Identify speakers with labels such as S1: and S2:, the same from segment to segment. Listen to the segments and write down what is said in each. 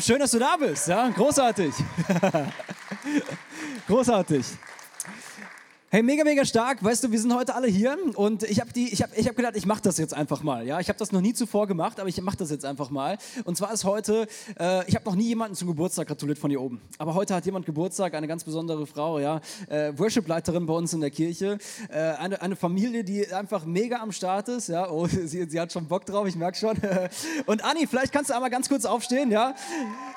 S1: Schön, dass du da bist. Ja, großartig. großartig. Hey, mega, mega stark. Weißt du, wir sind heute alle hier und ich habe ich hab, ich hab gedacht, ich mache das jetzt einfach mal. Ja, ich habe das noch nie zuvor gemacht, aber ich mache das jetzt einfach mal. Und zwar ist heute, äh, ich habe noch nie jemanden zum Geburtstag gratuliert von hier oben. Aber heute hat jemand Geburtstag, eine ganz besondere Frau, ja, äh, Worship-Leiterin bei uns in der Kirche, äh, eine, eine Familie, die einfach mega am Start ist. Ja, oh, sie, sie hat schon Bock drauf, ich merke schon. Und Anni, vielleicht kannst du einmal ganz kurz aufstehen, ja?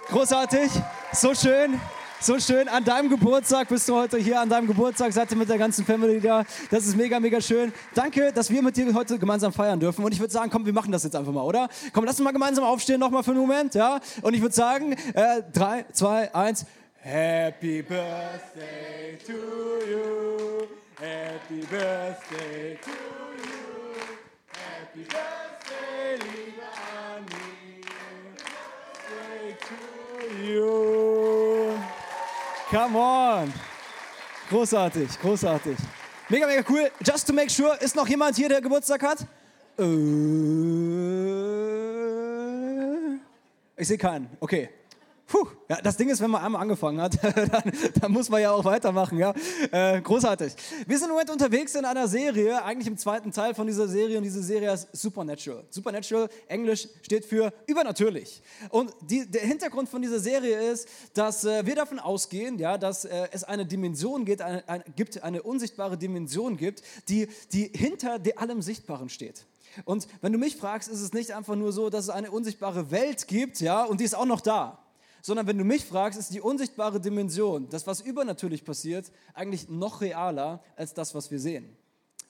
S1: Großartig, so schön. So schön, an deinem Geburtstag bist du heute hier, an deinem Geburtstag seid ihr mit der ganzen Family da. Das ist mega, mega schön. Danke, dass wir mit dir heute gemeinsam feiern dürfen. Und ich würde sagen, komm, wir machen das jetzt einfach mal, oder? Komm, lass uns mal gemeinsam aufstehen, nochmal für einen Moment, ja? Und ich würde sagen, äh, drei, zwei, eins. Happy Birthday to you. Happy Birthday to you. Happy Birthday, liebe Annie. Birthday to you. Come on. Großartig, großartig. Mega, mega cool. Just to make sure, ist noch jemand hier, der Geburtstag hat? Äh, ich sehe keinen. Okay. Puh, ja, das Ding ist, wenn man einmal angefangen hat, dann, dann muss man ja auch weitermachen. Ja? Äh, großartig. Wir sind im Moment unterwegs in einer Serie, eigentlich im zweiten Teil von dieser Serie, und diese Serie heißt Supernatural. Supernatural, Englisch steht für übernatürlich. Und die, der Hintergrund von dieser Serie ist, dass äh, wir davon ausgehen, ja, dass äh, es eine Dimension gibt eine, eine, gibt, eine unsichtbare Dimension gibt, die, die hinter allem Sichtbaren steht. Und wenn du mich fragst, ist es nicht einfach nur so, dass es eine unsichtbare Welt gibt, ja, und die ist auch noch da sondern wenn du mich fragst, ist die unsichtbare Dimension, das, was übernatürlich passiert, eigentlich noch realer als das, was wir sehen.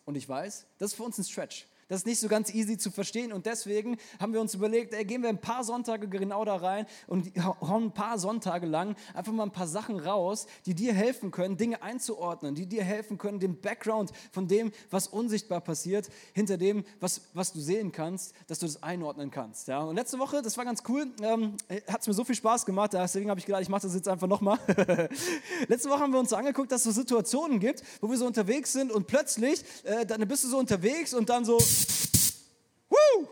S1: Und ich weiß, das ist für uns ein Stretch. Das ist nicht so ganz easy zu verstehen und deswegen haben wir uns überlegt, ey, gehen wir ein paar Sonntage genau da rein und hauen ein paar Sonntage lang einfach mal ein paar Sachen raus, die dir helfen können, Dinge einzuordnen, die dir helfen können, den Background von dem, was unsichtbar passiert, hinter dem, was, was du sehen kannst, dass du das einordnen kannst. Ja? Und letzte Woche, das war ganz cool, ähm, hat es mir so viel Spaß gemacht, deswegen habe ich gedacht, ich mache das jetzt einfach nochmal. letzte Woche haben wir uns angeguckt, dass es so Situationen gibt, wo wir so unterwegs sind und plötzlich, äh, dann bist du so unterwegs und dann so Woo!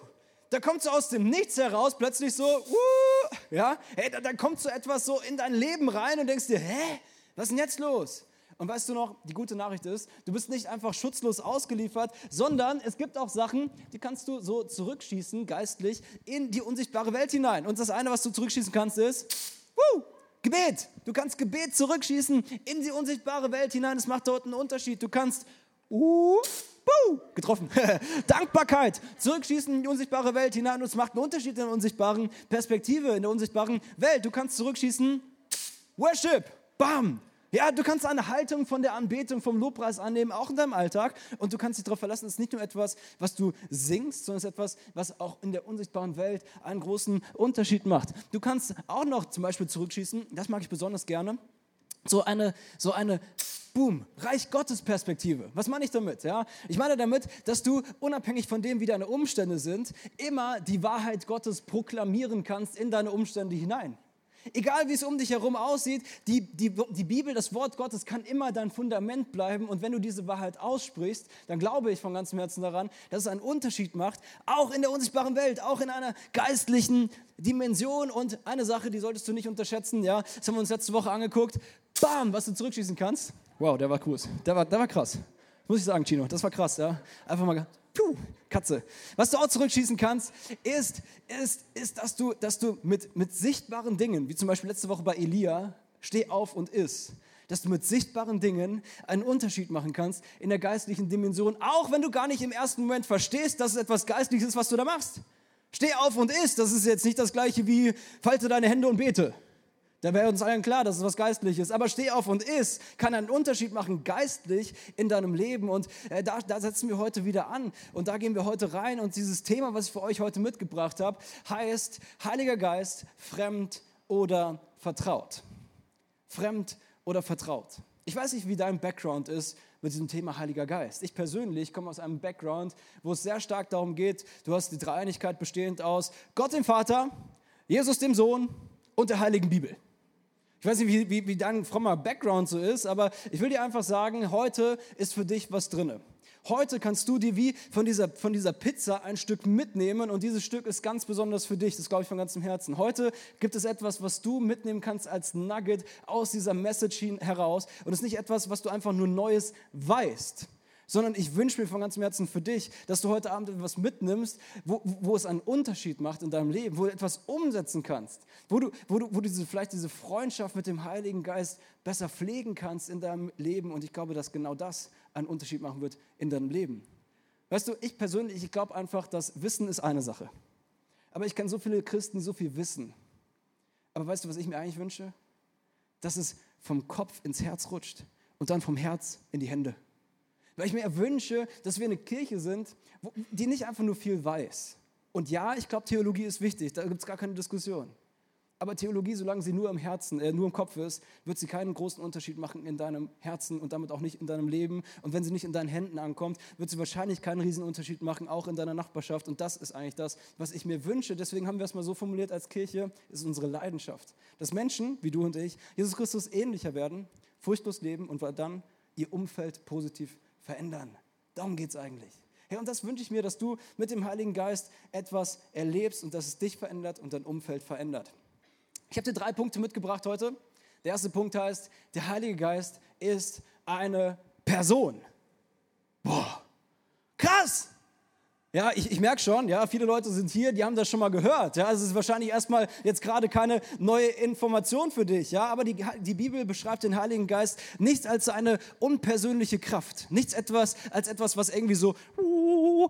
S1: Da kommt so aus dem Nichts heraus plötzlich so, Woo! ja, hey, da, da kommt so etwas so in dein Leben rein und denkst dir, hä, was ist denn jetzt los? Und weißt du noch, die gute Nachricht ist, du bist nicht einfach schutzlos ausgeliefert, sondern es gibt auch Sachen, die kannst du so zurückschießen, geistlich, in die unsichtbare Welt hinein. Und das eine, was du zurückschießen kannst, ist Woo! Gebet. Du kannst Gebet zurückschießen in die unsichtbare Welt hinein. Es macht dort einen Unterschied. Du kannst uh, Buh, getroffen. Dankbarkeit. Zurückschießen in die unsichtbare Welt hinein und es macht einen Unterschied in der unsichtbaren Perspektive, in der unsichtbaren Welt. Du kannst zurückschießen. Worship. Bam. Ja, du kannst eine Haltung von der Anbetung, vom Lobpreis annehmen, auch in deinem Alltag. Und du kannst dich darauf verlassen, es ist nicht nur etwas, was du singst, sondern es ist etwas, was auch in der unsichtbaren Welt einen großen Unterschied macht. Du kannst auch noch zum Beispiel zurückschießen, das mag ich besonders gerne, so eine, so eine Boom, Reich Gottes Perspektive. Was meine ich damit? Ja? Ich meine damit, dass du unabhängig von dem, wie deine Umstände sind, immer die Wahrheit Gottes proklamieren kannst in deine Umstände hinein. Egal wie es um dich herum aussieht, die, die, die Bibel, das Wort Gottes kann immer dein Fundament bleiben. Und wenn du diese Wahrheit aussprichst, dann glaube ich von ganzem Herzen daran, dass es einen Unterschied macht, auch in der unsichtbaren Welt, auch in einer geistlichen Dimension. Und eine Sache, die solltest du nicht unterschätzen, ja, das haben wir uns letzte Woche angeguckt. Bam, was du zurückschießen kannst. Wow, der war cool. Der war, der war krass. Muss ich sagen, Chino, das war krass, ja. Einfach mal, puh, Katze. Was du auch zurückschießen kannst, ist, ist, ist dass du, dass du mit, mit sichtbaren Dingen, wie zum Beispiel letzte Woche bei Elia, steh auf und iss, dass du mit sichtbaren Dingen einen Unterschied machen kannst in der geistlichen Dimension, auch wenn du gar nicht im ersten Moment verstehst, dass es etwas Geistliches ist, was du da machst. Steh auf und iss, das ist jetzt nicht das gleiche wie falte deine Hände und bete. Da wäre uns allen klar, dass es was Geistliches. Aber steh auf und iss kann einen Unterschied machen, geistlich in deinem Leben. Und äh, da, da setzen wir heute wieder an. Und da gehen wir heute rein. Und dieses Thema, was ich für euch heute mitgebracht habe, heißt Heiliger Geist, fremd oder vertraut. Fremd oder vertraut. Ich weiß nicht, wie dein Background ist mit diesem Thema Heiliger Geist. Ich persönlich komme aus einem Background, wo es sehr stark darum geht, du hast die Dreieinigkeit bestehend aus Gott dem Vater, Jesus dem Sohn und der Heiligen Bibel. Ich weiß nicht, wie, wie, wie dein frommer Background so ist, aber ich will dir einfach sagen, heute ist für dich was drinne. Heute kannst du dir wie von dieser, von dieser Pizza ein Stück mitnehmen und dieses Stück ist ganz besonders für dich. Das glaube ich von ganzem Herzen. Heute gibt es etwas, was du mitnehmen kannst als Nugget aus dieser Message heraus und es ist nicht etwas, was du einfach nur Neues weißt sondern ich wünsche mir von ganzem Herzen für dich, dass du heute Abend etwas mitnimmst, wo, wo es einen Unterschied macht in deinem Leben, wo du etwas umsetzen kannst, wo du, wo du, wo du diese, vielleicht diese Freundschaft mit dem Heiligen Geist besser pflegen kannst in deinem Leben. Und ich glaube, dass genau das einen Unterschied machen wird in deinem Leben. Weißt du, ich persönlich, ich glaube einfach, dass Wissen ist eine Sache. Aber ich kenne so viele Christen, die so viel wissen. Aber weißt du, was ich mir eigentlich wünsche? Dass es vom Kopf ins Herz rutscht und dann vom Herz in die Hände. Weil ich mir wünsche, dass wir eine Kirche sind, die nicht einfach nur viel weiß. Und ja, ich glaube, Theologie ist wichtig, da gibt es gar keine Diskussion. Aber Theologie, solange sie nur im Herzen, äh, nur im Kopf ist, wird sie keinen großen Unterschied machen in deinem Herzen und damit auch nicht in deinem Leben. Und wenn sie nicht in deinen Händen ankommt, wird sie wahrscheinlich keinen riesen Unterschied machen, auch in deiner Nachbarschaft. Und das ist eigentlich das, was ich mir wünsche. Deswegen haben wir es mal so formuliert als Kirche, ist unsere Leidenschaft. Dass Menschen, wie du und ich, Jesus Christus ähnlicher werden, furchtlos leben und dann ihr Umfeld positiv verändern. Darum geht es eigentlich. Hey, und das wünsche ich mir, dass du mit dem Heiligen Geist etwas erlebst und dass es dich verändert und dein Umfeld verändert. Ich habe dir drei Punkte mitgebracht heute. Der erste Punkt heißt, der Heilige Geist ist eine Person. Boah! Ja, ich, ich merke schon, ja, viele Leute sind hier, die haben das schon mal gehört. Ja, also es ist wahrscheinlich erstmal jetzt gerade keine neue Information für dich. Ja, aber die, die Bibel beschreibt den Heiligen Geist nicht als eine unpersönliche Kraft. Nichts etwas, als etwas, was irgendwie so,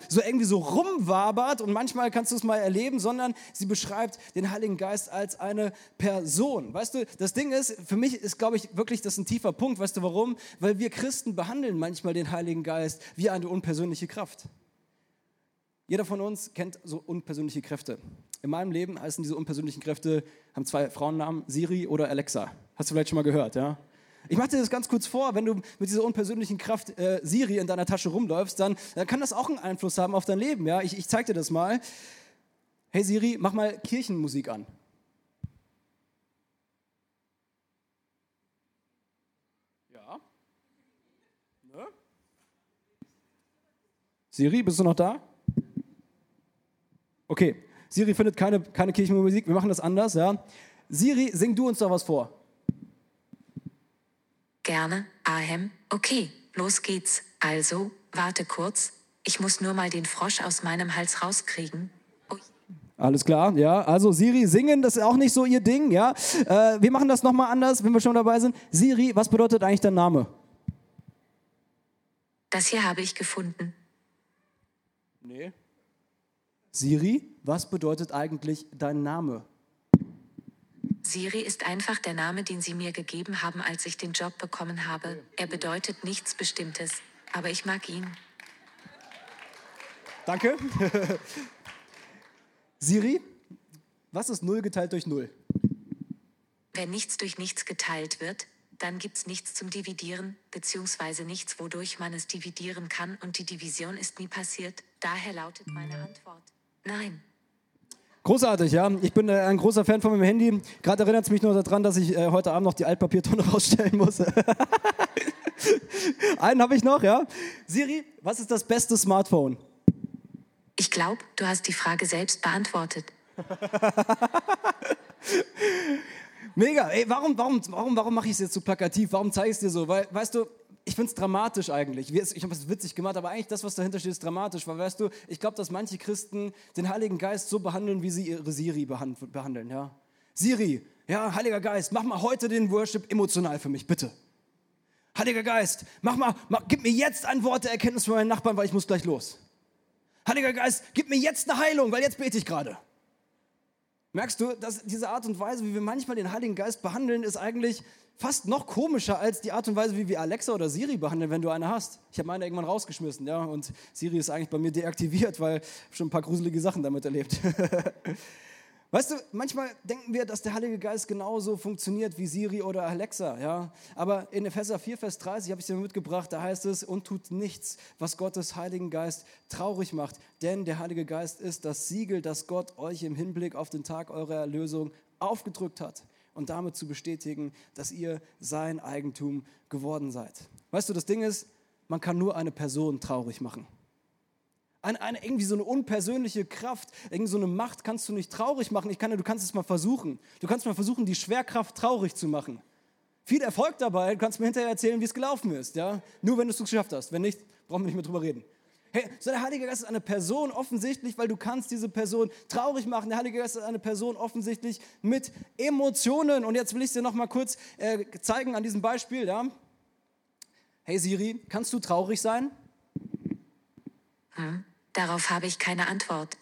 S1: so irgendwie so rumwabert und manchmal kannst du es mal erleben, sondern sie beschreibt den Heiligen Geist als eine Person. Weißt du, das Ding ist, für mich ist, glaube ich, wirklich das ein tiefer Punkt. Weißt du warum? Weil wir Christen behandeln manchmal den Heiligen Geist wie eine unpersönliche Kraft. Jeder von uns kennt so unpersönliche Kräfte. In meinem Leben heißen diese unpersönlichen Kräfte, haben zwei Frauennamen, Siri oder Alexa. Hast du vielleicht schon mal gehört, ja? Ich mache dir das ganz kurz vor, wenn du mit dieser unpersönlichen Kraft äh, Siri in deiner Tasche rumläufst, dann, dann, kann das auch einen Einfluss haben auf dein Leben. Ja? Ich, ich zeige dir das mal. Hey Siri, mach mal Kirchenmusik an. Ja. Ne? Siri, bist du noch da? Okay, Siri findet keine, keine Kirchenmusik, wir machen das anders, ja. Siri, sing du uns doch was vor.
S2: Gerne, Ahem. Okay, los geht's. Also, warte kurz. Ich muss nur mal den Frosch aus meinem Hals rauskriegen.
S1: Ui. Alles klar, ja. Also Siri, singen, das ist auch nicht so ihr Ding, ja. Äh, wir machen das nochmal anders, wenn wir schon dabei sind. Siri, was bedeutet eigentlich dein Name?
S2: Das hier habe ich gefunden.
S1: Nee. Siri, was bedeutet eigentlich dein Name?
S2: Siri ist einfach der Name, den Sie mir gegeben haben, als ich den Job bekommen habe. Er bedeutet nichts Bestimmtes, aber ich mag ihn.
S1: Danke. Siri, was ist 0 geteilt durch 0?
S2: Wenn nichts durch nichts geteilt wird, dann gibt es nichts zum Dividieren, beziehungsweise nichts, wodurch man es dividieren kann und die Division ist nie passiert. Daher lautet meine Antwort. Nein.
S1: Großartig, ja. Ich bin äh, ein großer Fan von meinem Handy. Gerade erinnert es mich nur daran, dass ich äh, heute Abend noch die Altpapiertonne rausstellen muss. Einen habe ich noch, ja. Siri, was ist das beste Smartphone?
S2: Ich glaube, du hast die Frage selbst beantwortet.
S1: Mega. Ey, warum, warum, warum, warum mache ich es jetzt so plakativ? Warum zeige ich es dir so? Weil, weißt du, ich finde es dramatisch eigentlich. Ich habe es witzig gemacht, aber eigentlich das, was dahinter steht, ist dramatisch. Weil weißt du, ich glaube, dass manche Christen den Heiligen Geist so behandeln, wie sie ihre Siri behandeln. Ja? Siri, ja, Heiliger Geist, mach mal heute den Worship emotional für mich, bitte. Heiliger Geist, mach mal, mach, gib mir jetzt ein Wort der Erkenntnis für meinen Nachbarn, weil ich muss gleich los. Heiliger Geist, gib mir jetzt eine Heilung, weil jetzt bete ich gerade. Merkst du, dass diese Art und Weise, wie wir manchmal den Heiligen Geist behandeln, ist eigentlich fast noch komischer als die Art und Weise, wie wir Alexa oder Siri behandeln, wenn du eine hast. Ich habe meine irgendwann rausgeschmissen, ja, und Siri ist eigentlich bei mir deaktiviert, weil ich schon ein paar gruselige Sachen damit erlebt. Weißt du, manchmal denken wir, dass der Heilige Geist genauso funktioniert wie Siri oder Alexa, ja. Aber in Epheser 4, Vers 30 habe ich dir mitgebracht, da heißt es, und tut nichts, was Gottes Heiligen Geist traurig macht. Denn der Heilige Geist ist das Siegel, das Gott euch im Hinblick auf den Tag eurer Erlösung aufgedrückt hat und damit zu bestätigen, dass ihr sein Eigentum geworden seid. Weißt du, das Ding ist, man kann nur eine Person traurig machen. Eine, eine, irgendwie so eine unpersönliche Kraft, irgendwie so eine Macht kannst du nicht traurig machen. Ich kann, du kannst es mal versuchen. Du kannst mal versuchen, die Schwerkraft traurig zu machen. Viel Erfolg dabei, du kannst mir hinterher erzählen, wie es gelaufen ist. Ja? Nur wenn du es geschafft hast. Wenn nicht, brauchen wir nicht mehr drüber reden. Hey, so der Heilige Geist ist eine Person offensichtlich, weil du kannst diese Person traurig machen. Der Heilige Geist ist eine Person offensichtlich mit Emotionen. Und jetzt will ich es dir noch mal kurz äh, zeigen an diesem Beispiel. Ja? Hey Siri, kannst du traurig sein?
S2: Hm, darauf habe ich keine Antwort.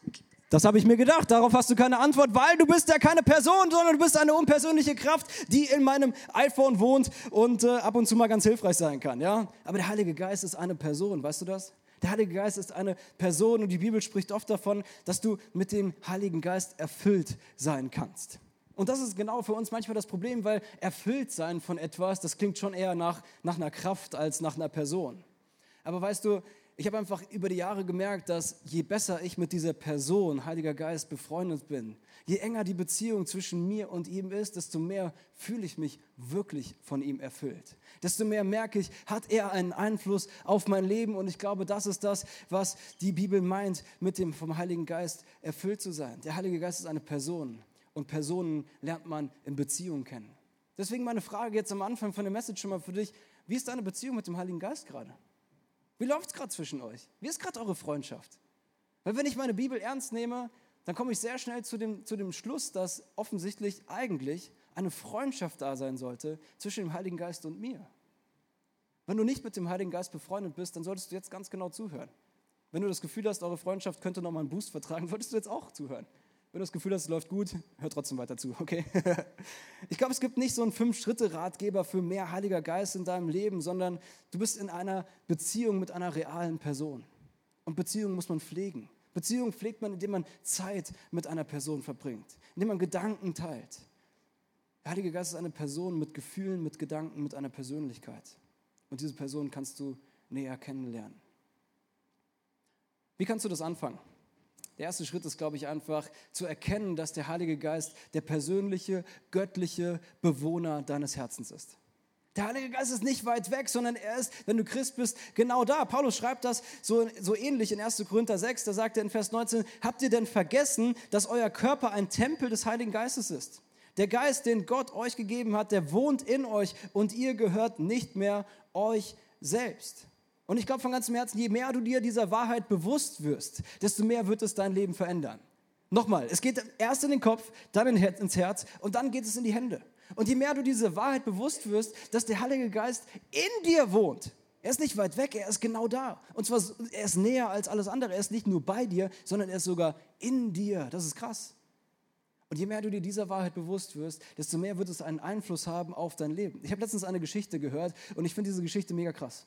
S1: Das habe ich mir gedacht. Darauf hast du keine Antwort, weil du bist ja keine Person, sondern du bist eine unpersönliche Kraft, die in meinem iPhone wohnt und äh, ab und zu mal ganz hilfreich sein kann. Ja? Aber der Heilige Geist ist eine Person, weißt du das? Der Heilige Geist ist eine Person und die Bibel spricht oft davon, dass du mit dem Heiligen Geist erfüllt sein kannst. Und das ist genau für uns manchmal das Problem, weil erfüllt sein von etwas, das klingt schon eher nach, nach einer Kraft als nach einer Person. Aber weißt du, ich habe einfach über die Jahre gemerkt, dass je besser ich mit dieser Person, Heiliger Geist, befreundet bin, je enger die Beziehung zwischen mir und ihm ist, desto mehr fühle ich mich wirklich von ihm erfüllt. Desto mehr merke ich, hat er einen Einfluss auf mein Leben und ich glaube, das ist das, was die Bibel meint, mit dem vom Heiligen Geist erfüllt zu sein. Der Heilige Geist ist eine Person und Personen lernt man in Beziehungen kennen. Deswegen meine Frage jetzt am Anfang von der Message schon mal für dich, wie ist deine Beziehung mit dem Heiligen Geist gerade? Wie läuft es gerade zwischen euch? Wie ist gerade eure Freundschaft? Weil wenn ich meine Bibel ernst nehme, dann komme ich sehr schnell zu dem, zu dem Schluss, dass offensichtlich eigentlich eine Freundschaft da sein sollte zwischen dem Heiligen Geist und mir. Wenn du nicht mit dem Heiligen Geist befreundet bist, dann solltest du jetzt ganz genau zuhören. Wenn du das Gefühl hast, eure Freundschaft könnte nochmal einen Boost vertragen, solltest du jetzt auch zuhören. Wenn du das Gefühl hast, es läuft gut, hör trotzdem weiter zu, okay? Ich glaube, es gibt nicht so einen Fünf-Schritte-Ratgeber für mehr Heiliger Geist in deinem Leben, sondern du bist in einer Beziehung mit einer realen Person. Und Beziehungen muss man pflegen. Beziehungen pflegt man, indem man Zeit mit einer Person verbringt, indem man Gedanken teilt. Der Heilige Geist ist eine Person mit Gefühlen, mit Gedanken, mit einer Persönlichkeit. Und diese Person kannst du näher kennenlernen. Wie kannst du das anfangen? Der erste Schritt ist, glaube ich, einfach zu erkennen, dass der Heilige Geist der persönliche, göttliche Bewohner deines Herzens ist. Der Heilige Geist ist nicht weit weg, sondern er ist, wenn du Christ bist, genau da. Paulus schreibt das so, so ähnlich in 1. Korinther 6, da sagt er in Vers 19, habt ihr denn vergessen, dass euer Körper ein Tempel des Heiligen Geistes ist? Der Geist, den Gott euch gegeben hat, der wohnt in euch und ihr gehört nicht mehr euch selbst. Und ich glaube von ganzem Herzen, je mehr du dir dieser Wahrheit bewusst wirst, desto mehr wird es dein Leben verändern. Nochmal, es geht erst in den Kopf, dann ins Herz und dann geht es in die Hände. Und je mehr du diese Wahrheit bewusst wirst, dass der Heilige Geist in dir wohnt, er ist nicht weit weg, er ist genau da. Und zwar, er ist näher als alles andere. Er ist nicht nur bei dir, sondern er ist sogar in dir. Das ist krass. Und je mehr du dir dieser Wahrheit bewusst wirst, desto mehr wird es einen Einfluss haben auf dein Leben. Ich habe letztens eine Geschichte gehört und ich finde diese Geschichte mega krass.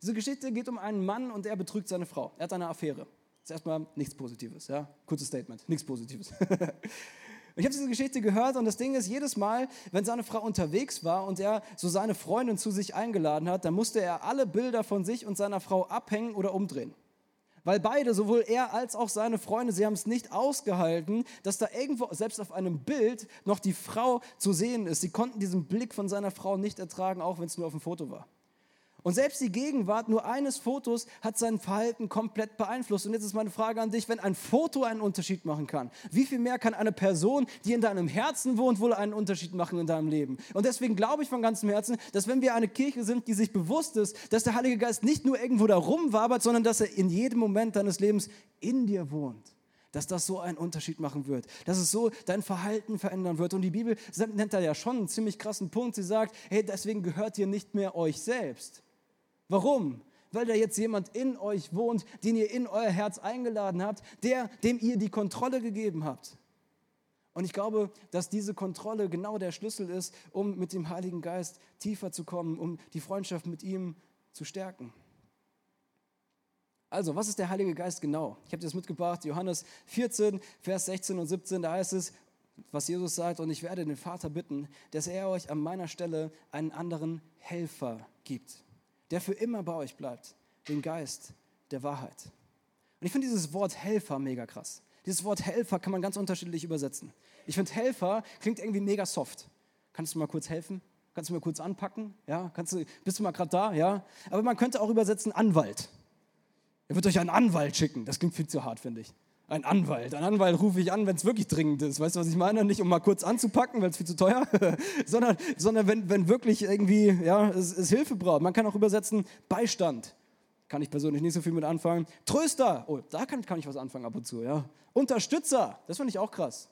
S1: Diese Geschichte geht um einen Mann und er betrügt seine Frau. Er hat eine Affäre. Das ist erstmal nichts Positives, ja? Kurzes Statement, nichts Positives. ich habe diese Geschichte gehört und das Ding ist, jedes Mal, wenn seine Frau unterwegs war und er so seine Freundin zu sich eingeladen hat, dann musste er alle Bilder von sich und seiner Frau abhängen oder umdrehen. Weil beide, sowohl er als auch seine Freunde, sie haben es nicht ausgehalten, dass da irgendwo, selbst auf einem Bild, noch die Frau zu sehen ist. Sie konnten diesen Blick von seiner Frau nicht ertragen, auch wenn es nur auf dem Foto war. Und selbst die Gegenwart nur eines Fotos hat sein Verhalten komplett beeinflusst. Und jetzt ist meine Frage an dich, wenn ein Foto einen Unterschied machen kann, wie viel mehr kann eine Person, die in deinem Herzen wohnt, wohl einen Unterschied machen in deinem Leben? Und deswegen glaube ich von ganzem Herzen, dass wenn wir eine Kirche sind, die sich bewusst ist, dass der Heilige Geist nicht nur irgendwo da rumwabert, sondern dass er in jedem Moment deines Lebens in dir wohnt dass das so einen Unterschied machen wird, dass es so dein Verhalten verändern wird. Und die Bibel nennt da ja schon einen ziemlich krassen Punkt. Sie sagt, hey, deswegen gehört ihr nicht mehr euch selbst, Warum? Weil da jetzt jemand in euch wohnt, den ihr in euer Herz eingeladen habt, der, dem ihr die Kontrolle gegeben habt. Und ich glaube, dass diese Kontrolle genau der Schlüssel ist, um mit dem Heiligen Geist tiefer zu kommen, um die Freundschaft mit ihm zu stärken. Also, was ist der Heilige Geist genau? Ich habe das mitgebracht, Johannes 14, Vers 16 und 17, da heißt es, was Jesus sagt, und ich werde den Vater bitten, dass er euch an meiner Stelle einen anderen Helfer gibt der für immer bei euch bleibt, den Geist der Wahrheit. Und ich finde dieses Wort Helfer mega krass. Dieses Wort Helfer kann man ganz unterschiedlich übersetzen. Ich finde Helfer klingt irgendwie mega soft. Kannst du mal kurz helfen? Kannst du mal kurz anpacken? Ja, kannst du, bist du mal gerade da? Ja. Aber man könnte auch übersetzen Anwalt. Er wird euch einen Anwalt schicken. Das klingt viel zu hart, finde ich. Ein Anwalt. Ein Anwalt rufe ich an, wenn es wirklich dringend ist. Weißt du, was ich meine? Nicht um mal kurz anzupacken, weil es viel zu teuer, sondern, sondern wenn, wenn wirklich irgendwie ja, es, es Hilfe braucht. Man kann auch übersetzen Beistand. Kann ich persönlich nicht so viel mit anfangen. Tröster. Oh, da kann, kann ich was anfangen ab und zu. Ja. Unterstützer. Das finde ich auch krass.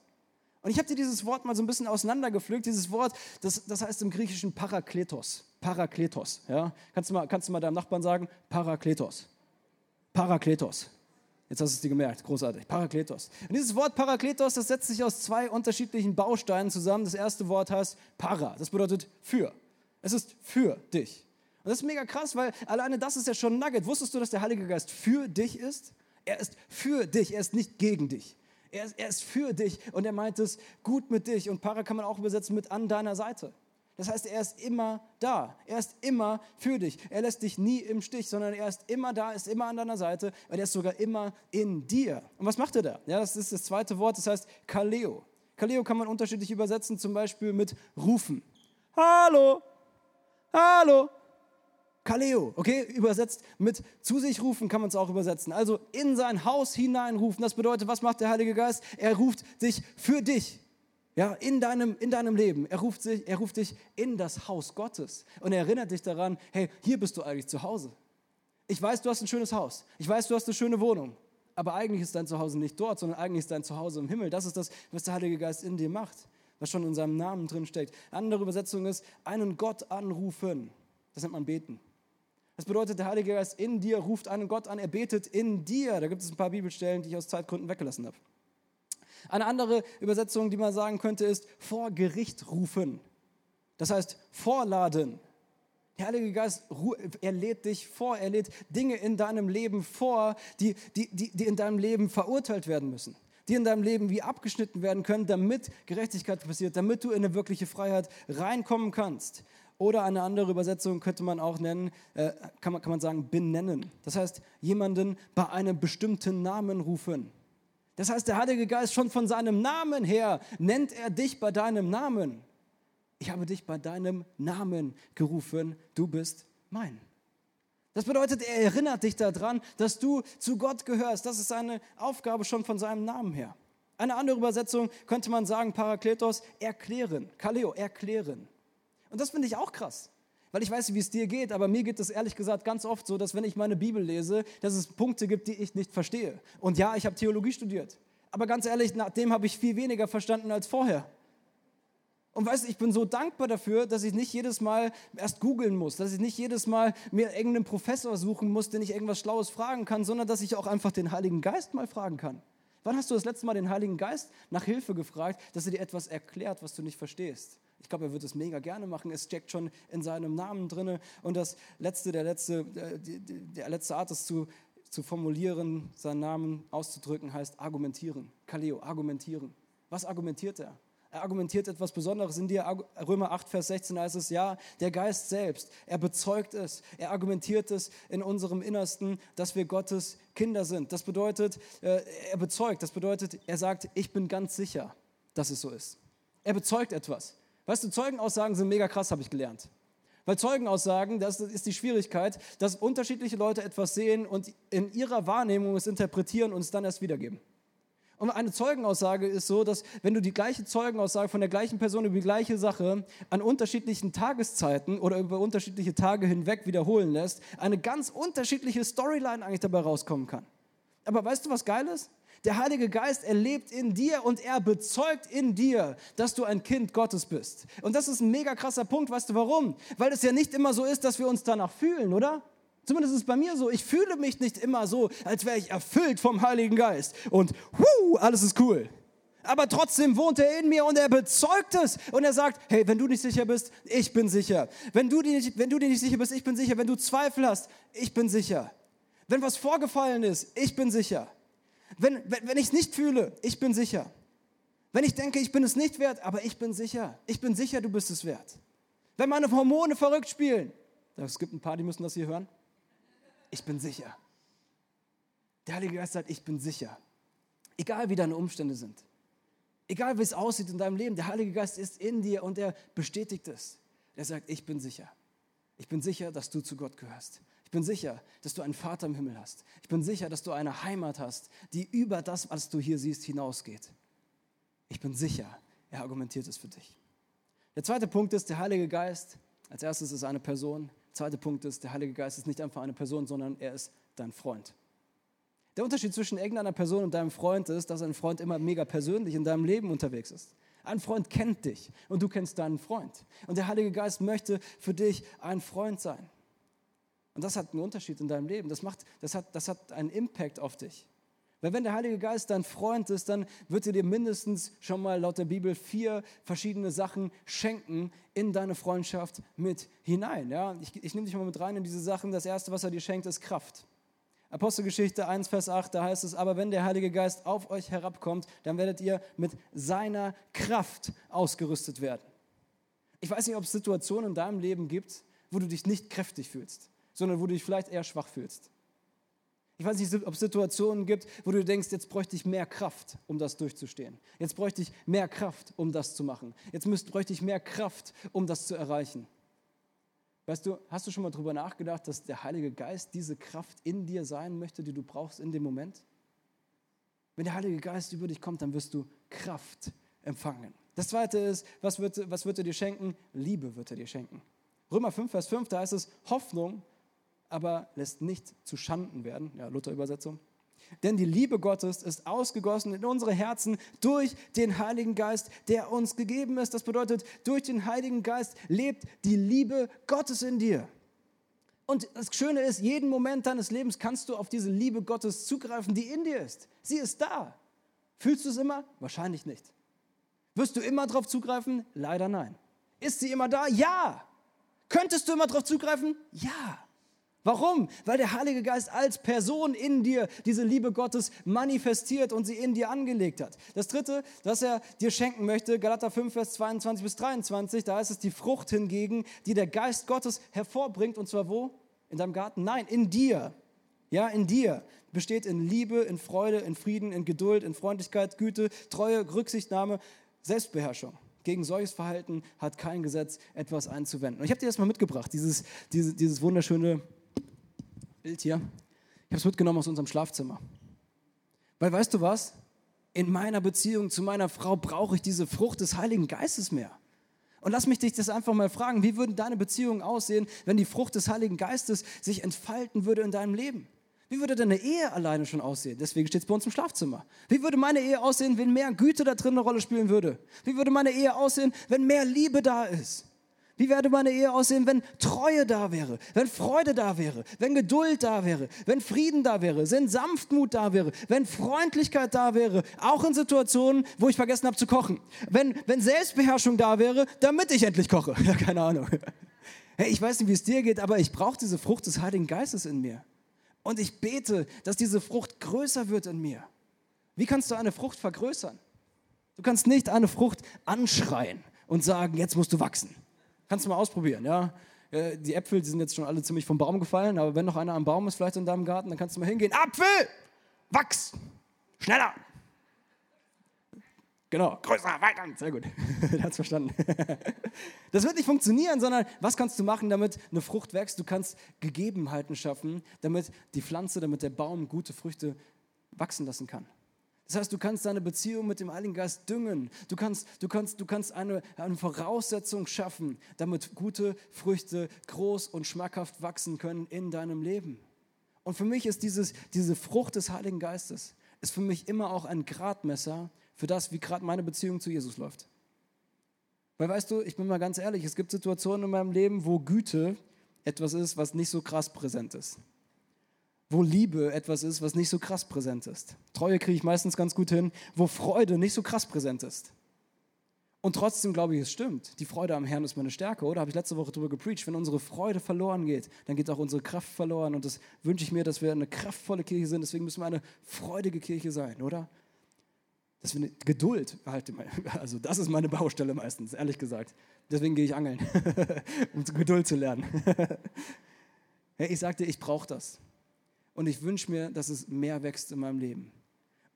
S1: Und ich habe dir dieses Wort mal so ein bisschen auseinandergepflückt. Dieses Wort, das, das heißt im Griechischen Parakletos. Parakletos. Ja? Kannst, du mal, kannst du mal deinem Nachbarn sagen? Parakletos. Parakletos. Jetzt hast du es dir gemerkt, großartig. Parakletos. Und dieses Wort Parakletos, das setzt sich aus zwei unterschiedlichen Bausteinen zusammen. Das erste Wort heißt Para, das bedeutet für. Es ist für dich. Und das ist mega krass, weil alleine das ist ja schon ein Nugget. Wusstest du, dass der Heilige Geist für dich ist? Er ist für dich, er ist nicht gegen dich. Er ist, er ist für dich und er meint es gut mit dich. Und Para kann man auch übersetzen mit an deiner Seite. Das heißt, er ist immer da. Er ist immer für dich. Er lässt dich nie im Stich, sondern er ist immer da, ist immer an deiner Seite und er ist sogar immer in dir. Und was macht er da? Ja, das ist das zweite Wort, das heißt Kaleo. Kaleo kann man unterschiedlich übersetzen, zum Beispiel mit rufen. Hallo, hallo, Kaleo, okay, übersetzt mit zu sich rufen kann man es auch übersetzen. Also in sein Haus hineinrufen. Das bedeutet, was macht der Heilige Geist? Er ruft dich für dich. Ja, in deinem, in deinem Leben. Er ruft, sich, er ruft dich in das Haus Gottes und er erinnert dich daran, hey, hier bist du eigentlich zu Hause. Ich weiß, du hast ein schönes Haus. Ich weiß, du hast eine schöne Wohnung. Aber eigentlich ist dein Zuhause nicht dort, sondern eigentlich ist dein Zuhause im Himmel. Das ist das, was der Heilige Geist in dir macht, was schon in seinem Namen drin steckt. Andere Übersetzung ist, einen Gott anrufen. Das nennt man beten. Das bedeutet, der Heilige Geist in dir ruft einen Gott an, er betet in dir. Da gibt es ein paar Bibelstellen, die ich aus Zeitgründen weggelassen habe. Eine andere Übersetzung, die man sagen könnte, ist vor Gericht rufen. Das heißt vorladen. Der Heilige Geist, er lädt dich vor, er lädt Dinge in deinem Leben vor, die, die, die, die in deinem Leben verurteilt werden müssen, die in deinem Leben wie abgeschnitten werden können, damit Gerechtigkeit passiert, damit du in eine wirkliche Freiheit reinkommen kannst. Oder eine andere Übersetzung könnte man auch nennen, äh, kann, man, kann man sagen, benennen. Das heißt, jemanden bei einem bestimmten Namen rufen. Das heißt, der Heilige Geist schon von seinem Namen her nennt er dich bei deinem Namen. Ich habe dich bei deinem Namen gerufen, du bist mein. Das bedeutet, er erinnert dich daran, dass du zu Gott gehörst. Das ist seine Aufgabe schon von seinem Namen her. Eine andere Übersetzung könnte man sagen, Parakletos, erklären. Kaleo, erklären. Und das finde ich auch krass. Weil ich weiß, wie es dir geht, aber mir geht es ehrlich gesagt ganz oft so, dass wenn ich meine Bibel lese, dass es Punkte gibt, die ich nicht verstehe. Und ja, ich habe Theologie studiert. Aber ganz ehrlich, nach dem habe ich viel weniger verstanden als vorher. Und weißt du, ich bin so dankbar dafür, dass ich nicht jedes Mal erst googeln muss, dass ich nicht jedes Mal mir irgendeinen Professor suchen muss, den ich irgendwas Schlaues fragen kann, sondern dass ich auch einfach den Heiligen Geist mal fragen kann. Wann hast du das letzte Mal den Heiligen Geist nach Hilfe gefragt, dass er dir etwas erklärt, was du nicht verstehst? Ich glaube, er wird es mega gerne machen. Es steckt schon in seinem Namen drin. Und das letzte, der letzte, äh, der letzte Art, das zu, zu formulieren, seinen Namen auszudrücken, heißt argumentieren. Kaleo, argumentieren. Was argumentiert er? Er argumentiert etwas Besonderes in dir. Römer 8, Vers 16 heißt es, ja, der Geist selbst, er bezeugt es, er argumentiert es in unserem Innersten, dass wir Gottes Kinder sind. Das bedeutet, äh, er bezeugt, das bedeutet, er sagt, ich bin ganz sicher, dass es so ist. Er bezeugt etwas. Weißt du, Zeugenaussagen sind mega krass, habe ich gelernt. Weil Zeugenaussagen, das ist die Schwierigkeit, dass unterschiedliche Leute etwas sehen und in ihrer Wahrnehmung es interpretieren und es dann erst wiedergeben. Und eine Zeugenaussage ist so, dass wenn du die gleiche Zeugenaussage von der gleichen Person über die gleiche Sache an unterschiedlichen Tageszeiten oder über unterschiedliche Tage hinweg wiederholen lässt, eine ganz unterschiedliche Storyline eigentlich dabei rauskommen kann. Aber weißt du, was geil ist? Der Heilige Geist, er lebt in dir und er bezeugt in dir, dass du ein Kind Gottes bist. Und das ist ein mega krasser Punkt. Weißt du warum? Weil es ja nicht immer so ist, dass wir uns danach fühlen, oder? Zumindest ist es bei mir so. Ich fühle mich nicht immer so, als wäre ich erfüllt vom Heiligen Geist. Und hu, alles ist cool. Aber trotzdem wohnt er in mir und er bezeugt es. Und er sagt, hey, wenn du nicht sicher bist, ich bin sicher. Wenn du, dir nicht, wenn du dir nicht sicher bist, ich bin sicher. Wenn du Zweifel hast, ich bin sicher. Wenn was vorgefallen ist, ich bin sicher. Wenn, wenn, wenn ich es nicht fühle, ich bin sicher. Wenn ich denke, ich bin es nicht wert, aber ich bin sicher. Ich bin sicher, du bist es wert. Wenn meine Hormone verrückt spielen, es gibt ein paar, die müssen das hier hören. Ich bin sicher. Der Heilige Geist sagt, ich bin sicher. Egal wie deine Umstände sind. Egal wie es aussieht in deinem Leben, der Heilige Geist ist in dir und er bestätigt es. der sagt, ich bin sicher. Ich bin sicher, dass du zu Gott gehörst. Ich bin sicher, dass du einen Vater im Himmel hast. Ich bin sicher, dass du eine Heimat hast, die über das, was du hier siehst, hinausgeht. Ich bin sicher, er argumentiert es für dich. Der zweite Punkt ist der Heilige Geist. Als erstes ist er eine Person. Der zweite Punkt ist, der Heilige Geist ist nicht einfach eine Person, sondern er ist dein Freund. Der Unterschied zwischen irgendeiner Person und deinem Freund ist, dass ein Freund immer mega persönlich in deinem Leben unterwegs ist. Ein Freund kennt dich und du kennst deinen Freund. Und der Heilige Geist möchte für dich ein Freund sein. Und das hat einen Unterschied in deinem Leben. Das, macht, das, hat, das hat einen Impact auf dich. Weil wenn der Heilige Geist dein Freund ist, dann wird er dir mindestens schon mal laut der Bibel vier verschiedene Sachen schenken in deine Freundschaft mit hinein. Ja? Ich, ich nehme dich mal mit rein in diese Sachen. Das Erste, was er dir schenkt, ist Kraft. Apostelgeschichte 1, Vers 8, da heißt es, aber wenn der Heilige Geist auf euch herabkommt, dann werdet ihr mit seiner Kraft ausgerüstet werden. Ich weiß nicht, ob es Situationen in deinem Leben gibt, wo du dich nicht kräftig fühlst, sondern wo du dich vielleicht eher schwach fühlst. Ich weiß nicht, ob es Situationen gibt, wo du denkst, jetzt bräuchte ich mehr Kraft, um das durchzustehen. Jetzt bräuchte ich mehr Kraft, um das zu machen. Jetzt müsst, bräuchte ich mehr Kraft, um das zu erreichen. Weißt du, hast du schon mal darüber nachgedacht, dass der Heilige Geist diese Kraft in dir sein möchte, die du brauchst in dem Moment? Wenn der Heilige Geist über dich kommt, dann wirst du Kraft empfangen. Das zweite ist, was wird, was wird er dir schenken? Liebe wird er dir schenken. Römer 5, Vers 5, da heißt es, Hoffnung aber lässt nicht zu Schanden werden. Ja, Luther-Übersetzung. Denn die Liebe Gottes ist ausgegossen in unsere Herzen durch den Heiligen Geist, der uns gegeben ist. Das bedeutet, durch den Heiligen Geist lebt die Liebe Gottes in dir. Und das Schöne ist, jeden Moment deines Lebens kannst du auf diese Liebe Gottes zugreifen, die in dir ist. Sie ist da. Fühlst du es immer? Wahrscheinlich nicht. Wirst du immer darauf zugreifen? Leider nein. Ist sie immer da? Ja. Könntest du immer darauf zugreifen? Ja. Warum? Weil der Heilige Geist als Person in dir diese Liebe Gottes manifestiert und sie in dir angelegt hat. Das dritte, was er dir schenken möchte, Galater 5, Vers 22 bis 23, da ist es die Frucht hingegen, die der Geist Gottes hervorbringt. Und zwar wo? In deinem Garten? Nein, in dir. Ja, in dir. Besteht in Liebe, in Freude, in Frieden, in Geduld, in Freundlichkeit, Güte, Treue, Rücksichtnahme, Selbstbeherrschung. Gegen solches Verhalten hat kein Gesetz etwas einzuwenden. Und ich habe dir das mal mitgebracht, dieses, dieses, dieses wunderschöne Bild hier. Ich habe es mitgenommen aus unserem Schlafzimmer. Weil weißt du was? In meiner Beziehung zu meiner Frau brauche ich diese Frucht des Heiligen Geistes mehr. Und lass mich dich das einfach mal fragen, wie würden deine Beziehungen aussehen, wenn die Frucht des Heiligen Geistes sich entfalten würde in deinem Leben? Wie würde deine Ehe alleine schon aussehen? Deswegen steht es bei uns im Schlafzimmer. Wie würde meine Ehe aussehen, wenn mehr Güte da drin eine Rolle spielen würde? Wie würde meine Ehe aussehen, wenn mehr Liebe da ist? Wie würde meine Ehe aussehen, wenn Treue da wäre, wenn Freude da wäre, wenn Geduld da wäre, wenn Frieden da wäre, wenn Sanftmut da wäre, wenn Freundlichkeit da wäre, auch in Situationen, wo ich vergessen habe zu kochen, wenn, wenn Selbstbeherrschung da wäre, damit ich endlich koche. Ja, keine Ahnung. Hey, ich weiß nicht, wie es dir geht, aber ich brauche diese Frucht des Heiligen Geistes in mir. Und ich bete, dass diese Frucht größer wird in mir. Wie kannst du eine Frucht vergrößern? Du kannst nicht eine Frucht anschreien und sagen, jetzt musst du wachsen. Kannst du mal ausprobieren, ja. Äh, die Äpfel die sind jetzt schon alle ziemlich vom Baum gefallen, aber wenn noch einer am Baum ist, vielleicht in deinem Garten, dann kannst du mal hingehen. Apfel! Wachs! Schneller! Genau, größer, weiter. Sehr gut. hat es verstanden. das wird nicht funktionieren, sondern was kannst du machen, damit eine Frucht wächst? Du kannst Gegebenheiten schaffen, damit die Pflanze, damit der Baum gute Früchte wachsen lassen kann. Das heißt, du kannst deine Beziehung mit dem Heiligen Geist düngen. Du kannst, du kannst, du kannst eine, eine Voraussetzung schaffen, damit gute Früchte groß und schmackhaft wachsen können in deinem Leben. Und für mich ist dieses, diese Frucht des Heiligen Geistes, ist für mich immer auch ein Gradmesser für das, wie gerade meine Beziehung zu Jesus läuft. Weil weißt du, ich bin mal ganz ehrlich, es gibt Situationen in meinem Leben, wo Güte etwas ist, was nicht so krass präsent ist wo Liebe etwas ist, was nicht so krass präsent ist. Treue kriege ich meistens ganz gut hin, wo Freude nicht so krass präsent ist. Und trotzdem glaube ich, es stimmt. Die Freude am Herrn ist meine Stärke, oder? Habe ich letzte Woche darüber gepreacht. Wenn unsere Freude verloren geht, dann geht auch unsere Kraft verloren. Und das wünsche ich mir, dass wir eine kraftvolle Kirche sind. Deswegen müssen wir eine freudige Kirche sein, oder? Dass wir eine Geduld behalten. Also, das ist meine Baustelle meistens, ehrlich gesagt. Deswegen gehe ich angeln, um Geduld zu lernen. ich sagte, ich brauche das. Und ich wünsche mir, dass es mehr wächst in meinem Leben.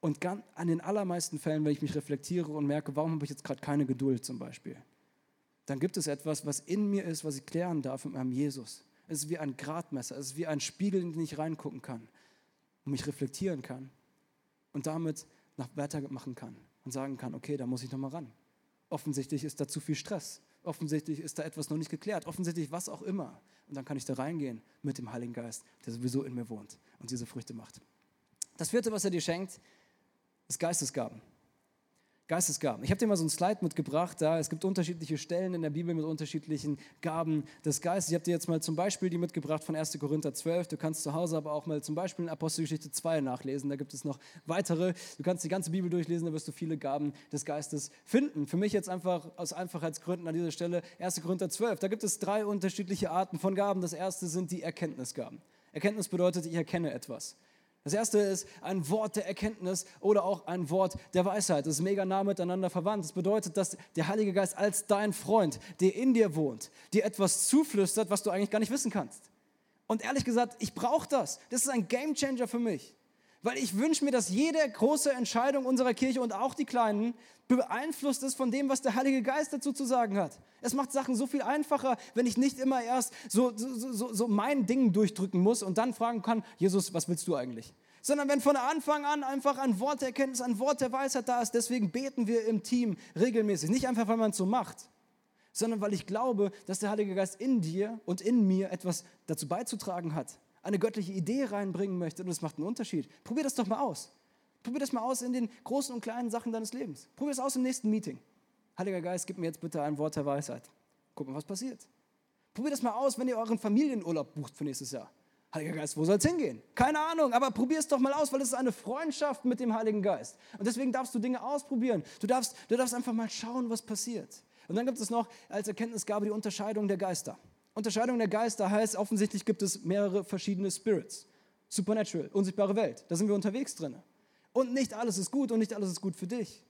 S1: Und an den allermeisten Fällen, wenn ich mich reflektiere und merke, warum habe ich jetzt gerade keine Geduld zum Beispiel, dann gibt es etwas, was in mir ist, was ich klären darf mit meinem Jesus. Es ist wie ein Gradmesser, es ist wie ein Spiegel, in den ich reingucken kann und mich reflektieren kann und damit nach weitermachen kann und sagen kann, okay, da muss ich nochmal ran. Offensichtlich ist da zu viel Stress. Offensichtlich ist da etwas noch nicht geklärt. Offensichtlich was auch immer. Und dann kann ich da reingehen mit dem Heiligen Geist, der sowieso in mir wohnt und diese Früchte macht. Das vierte, was er dir schenkt, ist Geistesgaben. Geistesgaben. Ich habe dir mal so ein Slide mitgebracht, da es gibt unterschiedliche Stellen in der Bibel mit unterschiedlichen Gaben des Geistes. Ich habe dir jetzt mal zum Beispiel die mitgebracht von 1. Korinther 12. Du kannst zu Hause aber auch mal zum Beispiel in Apostelgeschichte 2 nachlesen. Da gibt es noch weitere. Du kannst die ganze Bibel durchlesen, da wirst du viele Gaben des Geistes finden. Für mich jetzt einfach aus Einfachheitsgründen an dieser Stelle 1. Korinther 12. Da gibt es drei unterschiedliche Arten von Gaben. Das erste sind die Erkenntnisgaben. Erkenntnis bedeutet, ich erkenne etwas. Das erste ist ein Wort der Erkenntnis oder auch ein Wort der Weisheit. Das ist mega nah miteinander verwandt. Das bedeutet, dass der Heilige Geist als dein Freund, der in dir wohnt, dir etwas zuflüstert, was du eigentlich gar nicht wissen kannst. Und ehrlich gesagt, ich brauche das. Das ist ein Gamechanger für mich. Weil ich wünsche mir, dass jede große Entscheidung unserer Kirche und auch die kleinen beeinflusst ist von dem, was der Heilige Geist dazu zu sagen hat. Es macht Sachen so viel einfacher, wenn ich nicht immer erst so, so, so, so mein Ding durchdrücken muss und dann fragen kann, Jesus, was willst du eigentlich? Sondern wenn von Anfang an einfach ein Wort der Erkenntnis, ein Wort der Weisheit da ist, deswegen beten wir im Team regelmäßig. Nicht einfach, weil man es so macht, sondern weil ich glaube, dass der Heilige Geist in dir und in mir etwas dazu beizutragen hat eine göttliche Idee reinbringen möchte und es macht einen Unterschied. Probier das doch mal aus. Probier das mal aus in den großen und kleinen Sachen deines Lebens. Probier es aus im nächsten Meeting. Heiliger Geist, gib mir jetzt bitte ein Wort der Weisheit. Guck mal, was passiert. Probier das mal aus, wenn ihr euren Familienurlaub bucht für nächstes Jahr. Heiliger Geist, wo soll es hingehen? Keine Ahnung, aber probier es doch mal aus, weil es ist eine Freundschaft mit dem Heiligen Geist. Und deswegen darfst du Dinge ausprobieren. Du darfst, du darfst einfach mal schauen, was passiert. Und dann gibt es noch als Erkenntnisgabe die Unterscheidung der Geister. Unterscheidung der Geister heißt, offensichtlich gibt es mehrere verschiedene Spirits. Supernatural, unsichtbare Welt, da sind wir unterwegs drin. Und nicht alles ist gut und nicht alles ist gut für dich.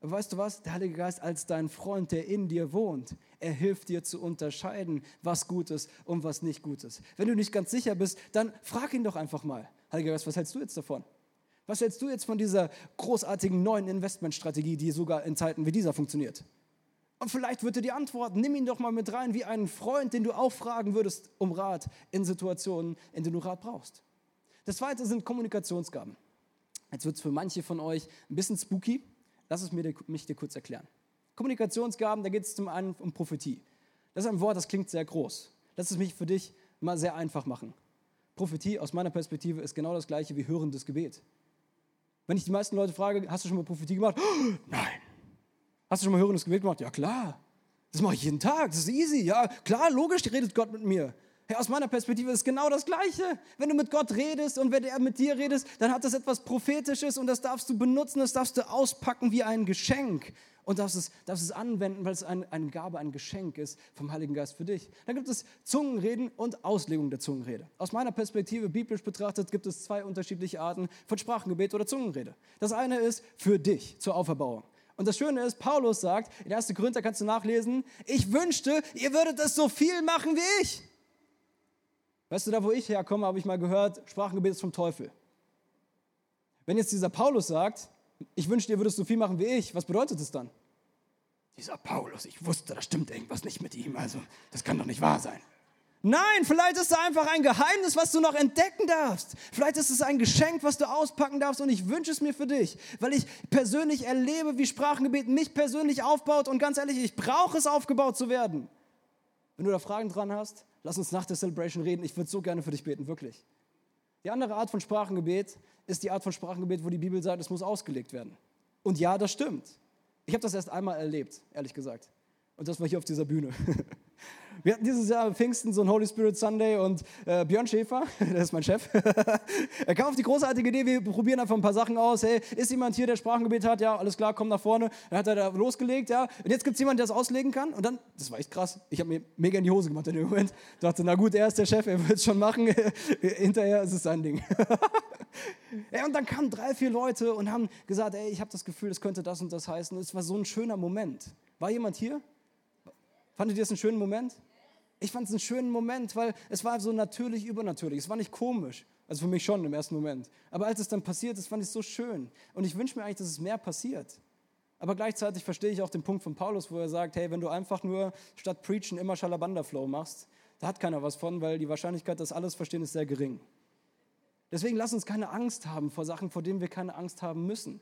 S1: Aber weißt du was? Der Heilige Geist als dein Freund, der in dir wohnt, er hilft dir zu unterscheiden, was gut ist und was nicht gut ist. Wenn du nicht ganz sicher bist, dann frag ihn doch einfach mal. Heiliger Geist, was hältst du jetzt davon? Was hältst du jetzt von dieser großartigen neuen Investmentstrategie, die sogar in Zeiten wie dieser funktioniert? Und vielleicht wird er dir antworten. Nimm ihn doch mal mit rein wie einen Freund, den du auch fragen würdest um Rat in Situationen, in denen du Rat brauchst. Das zweite sind Kommunikationsgaben. Jetzt wird es für manche von euch ein bisschen spooky. Lass es mir, mich dir kurz erklären. Kommunikationsgaben, da geht es zum einen um Prophetie. Das ist ein Wort, das klingt sehr groß. Lass es mich für dich mal sehr einfach machen. Prophetie aus meiner Perspektive ist genau das gleiche wie hörendes Gebet. Wenn ich die meisten Leute frage, hast du schon mal Prophetie gemacht? Nein. Hast du schon mal hörendes Gebet gemacht? Ja, klar. Das mache ich jeden Tag. Das ist easy. Ja, klar, logisch redet Gott mit mir. Hey, aus meiner Perspektive ist genau das Gleiche. Wenn du mit Gott redest und wenn er mit dir redet, dann hat das etwas Prophetisches und das darfst du benutzen, das darfst du auspacken wie ein Geschenk und darfst es, darfst es anwenden, weil es ein, eine Gabe, ein Geschenk ist vom Heiligen Geist für dich. Dann gibt es Zungenreden und Auslegung der Zungenrede. Aus meiner Perspektive, biblisch betrachtet, gibt es zwei unterschiedliche Arten von Sprachengebet oder Zungenrede. Das eine ist für dich zur Auferbauung. Und das Schöne ist, Paulus sagt, in 1. Korinther kannst du nachlesen, ich wünschte, ihr würdet es so viel machen wie ich. Weißt du, da wo ich herkomme, habe ich mal gehört, Sprachengebet ist vom Teufel. Wenn jetzt dieser Paulus sagt, ich wünschte, ihr würdet so viel machen wie ich, was bedeutet das dann? Dieser Paulus, ich wusste, da stimmt irgendwas nicht mit ihm, also das kann doch nicht wahr sein. Nein, vielleicht ist es einfach ein Geheimnis, was du noch entdecken darfst. Vielleicht ist es ein Geschenk, was du auspacken darfst und ich wünsche es mir für dich, weil ich persönlich erlebe, wie Sprachengebet mich persönlich aufbaut und ganz ehrlich, ich brauche es aufgebaut zu werden. Wenn du da Fragen dran hast, lass uns nach der Celebration reden. Ich würde so gerne für dich beten, wirklich. Die andere Art von Sprachengebet ist die Art von Sprachengebet, wo die Bibel sagt, es muss ausgelegt werden. Und ja, das stimmt. Ich habe das erst einmal erlebt, ehrlich gesagt. Und das war hier auf dieser Bühne. Wir hatten dieses Jahr Pfingsten so ein Holy Spirit Sunday und äh, Björn Schäfer, der ist mein Chef, er kam auf die großartige Idee, wir probieren einfach ein paar Sachen aus. Hey, ist jemand hier, der Sprachengebet hat? Ja, alles klar, komm nach vorne. Dann hat er da losgelegt, ja. Und jetzt gibt es jemanden, der es auslegen kann. Und dann, das war echt krass. Ich habe mir mega in die Hose gemacht in dem Moment. Ich dachte, na gut, er ist der Chef, er wird es schon machen. Hinterher ist es sein Ding. ja, und dann kamen drei, vier Leute und haben gesagt, ey, ich habe das Gefühl, es könnte das und das heißen. Es war so ein schöner Moment. War jemand hier? Fandet ihr das einen schönen Moment? Ich fand es einen schönen Moment, weil es war so natürlich übernatürlich. Es war nicht komisch. Also für mich schon im ersten Moment. Aber als es dann passiert ist, fand ich es so schön. Und ich wünsche mir eigentlich, dass es mehr passiert. Aber gleichzeitig verstehe ich auch den Punkt von Paulus, wo er sagt, hey, wenn du einfach nur statt Preachen immer Schalabanda-Flow machst, da hat keiner was von, weil die Wahrscheinlichkeit, dass alles verstehen, ist sehr gering. Deswegen lass uns keine Angst haben vor Sachen, vor denen wir keine Angst haben müssen.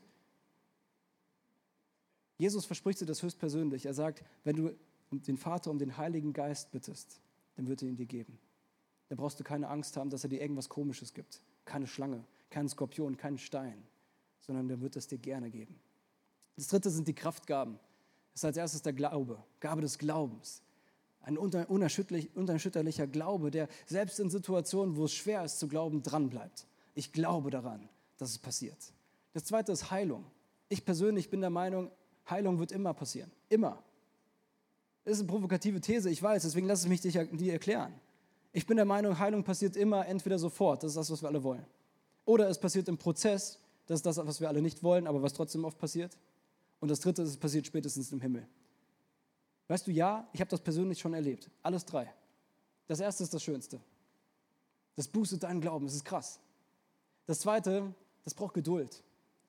S1: Jesus verspricht dir das höchstpersönlich. Er sagt, wenn du den Vater um den Heiligen Geist bittest, dann wird er ihn dir geben. Dann brauchst du keine Angst haben, dass er dir irgendwas Komisches gibt. Keine Schlange, keinen Skorpion, keinen Stein, sondern dann wird es dir gerne geben. Das dritte sind die Kraftgaben. Das ist als erstes der Glaube, Gabe des Glaubens. Ein unerschütterlicher Glaube, der selbst in Situationen, wo es schwer ist zu glauben, dranbleibt. Ich glaube daran, dass es passiert. Das zweite ist Heilung. Ich persönlich bin der Meinung, Heilung wird immer passieren. Immer. Ist eine provokative These, ich weiß, deswegen lass es mich dir erklären. Ich bin der Meinung, Heilung passiert immer entweder sofort, das ist das, was wir alle wollen. Oder es passiert im Prozess, das ist das, was wir alle nicht wollen, aber was trotzdem oft passiert. Und das dritte ist, es passiert spätestens im Himmel. Weißt du, ja, ich habe das persönlich schon erlebt. Alles drei. Das erste ist das Schönste. Das boostet deinen Glauben, das ist krass. Das zweite, das braucht Geduld.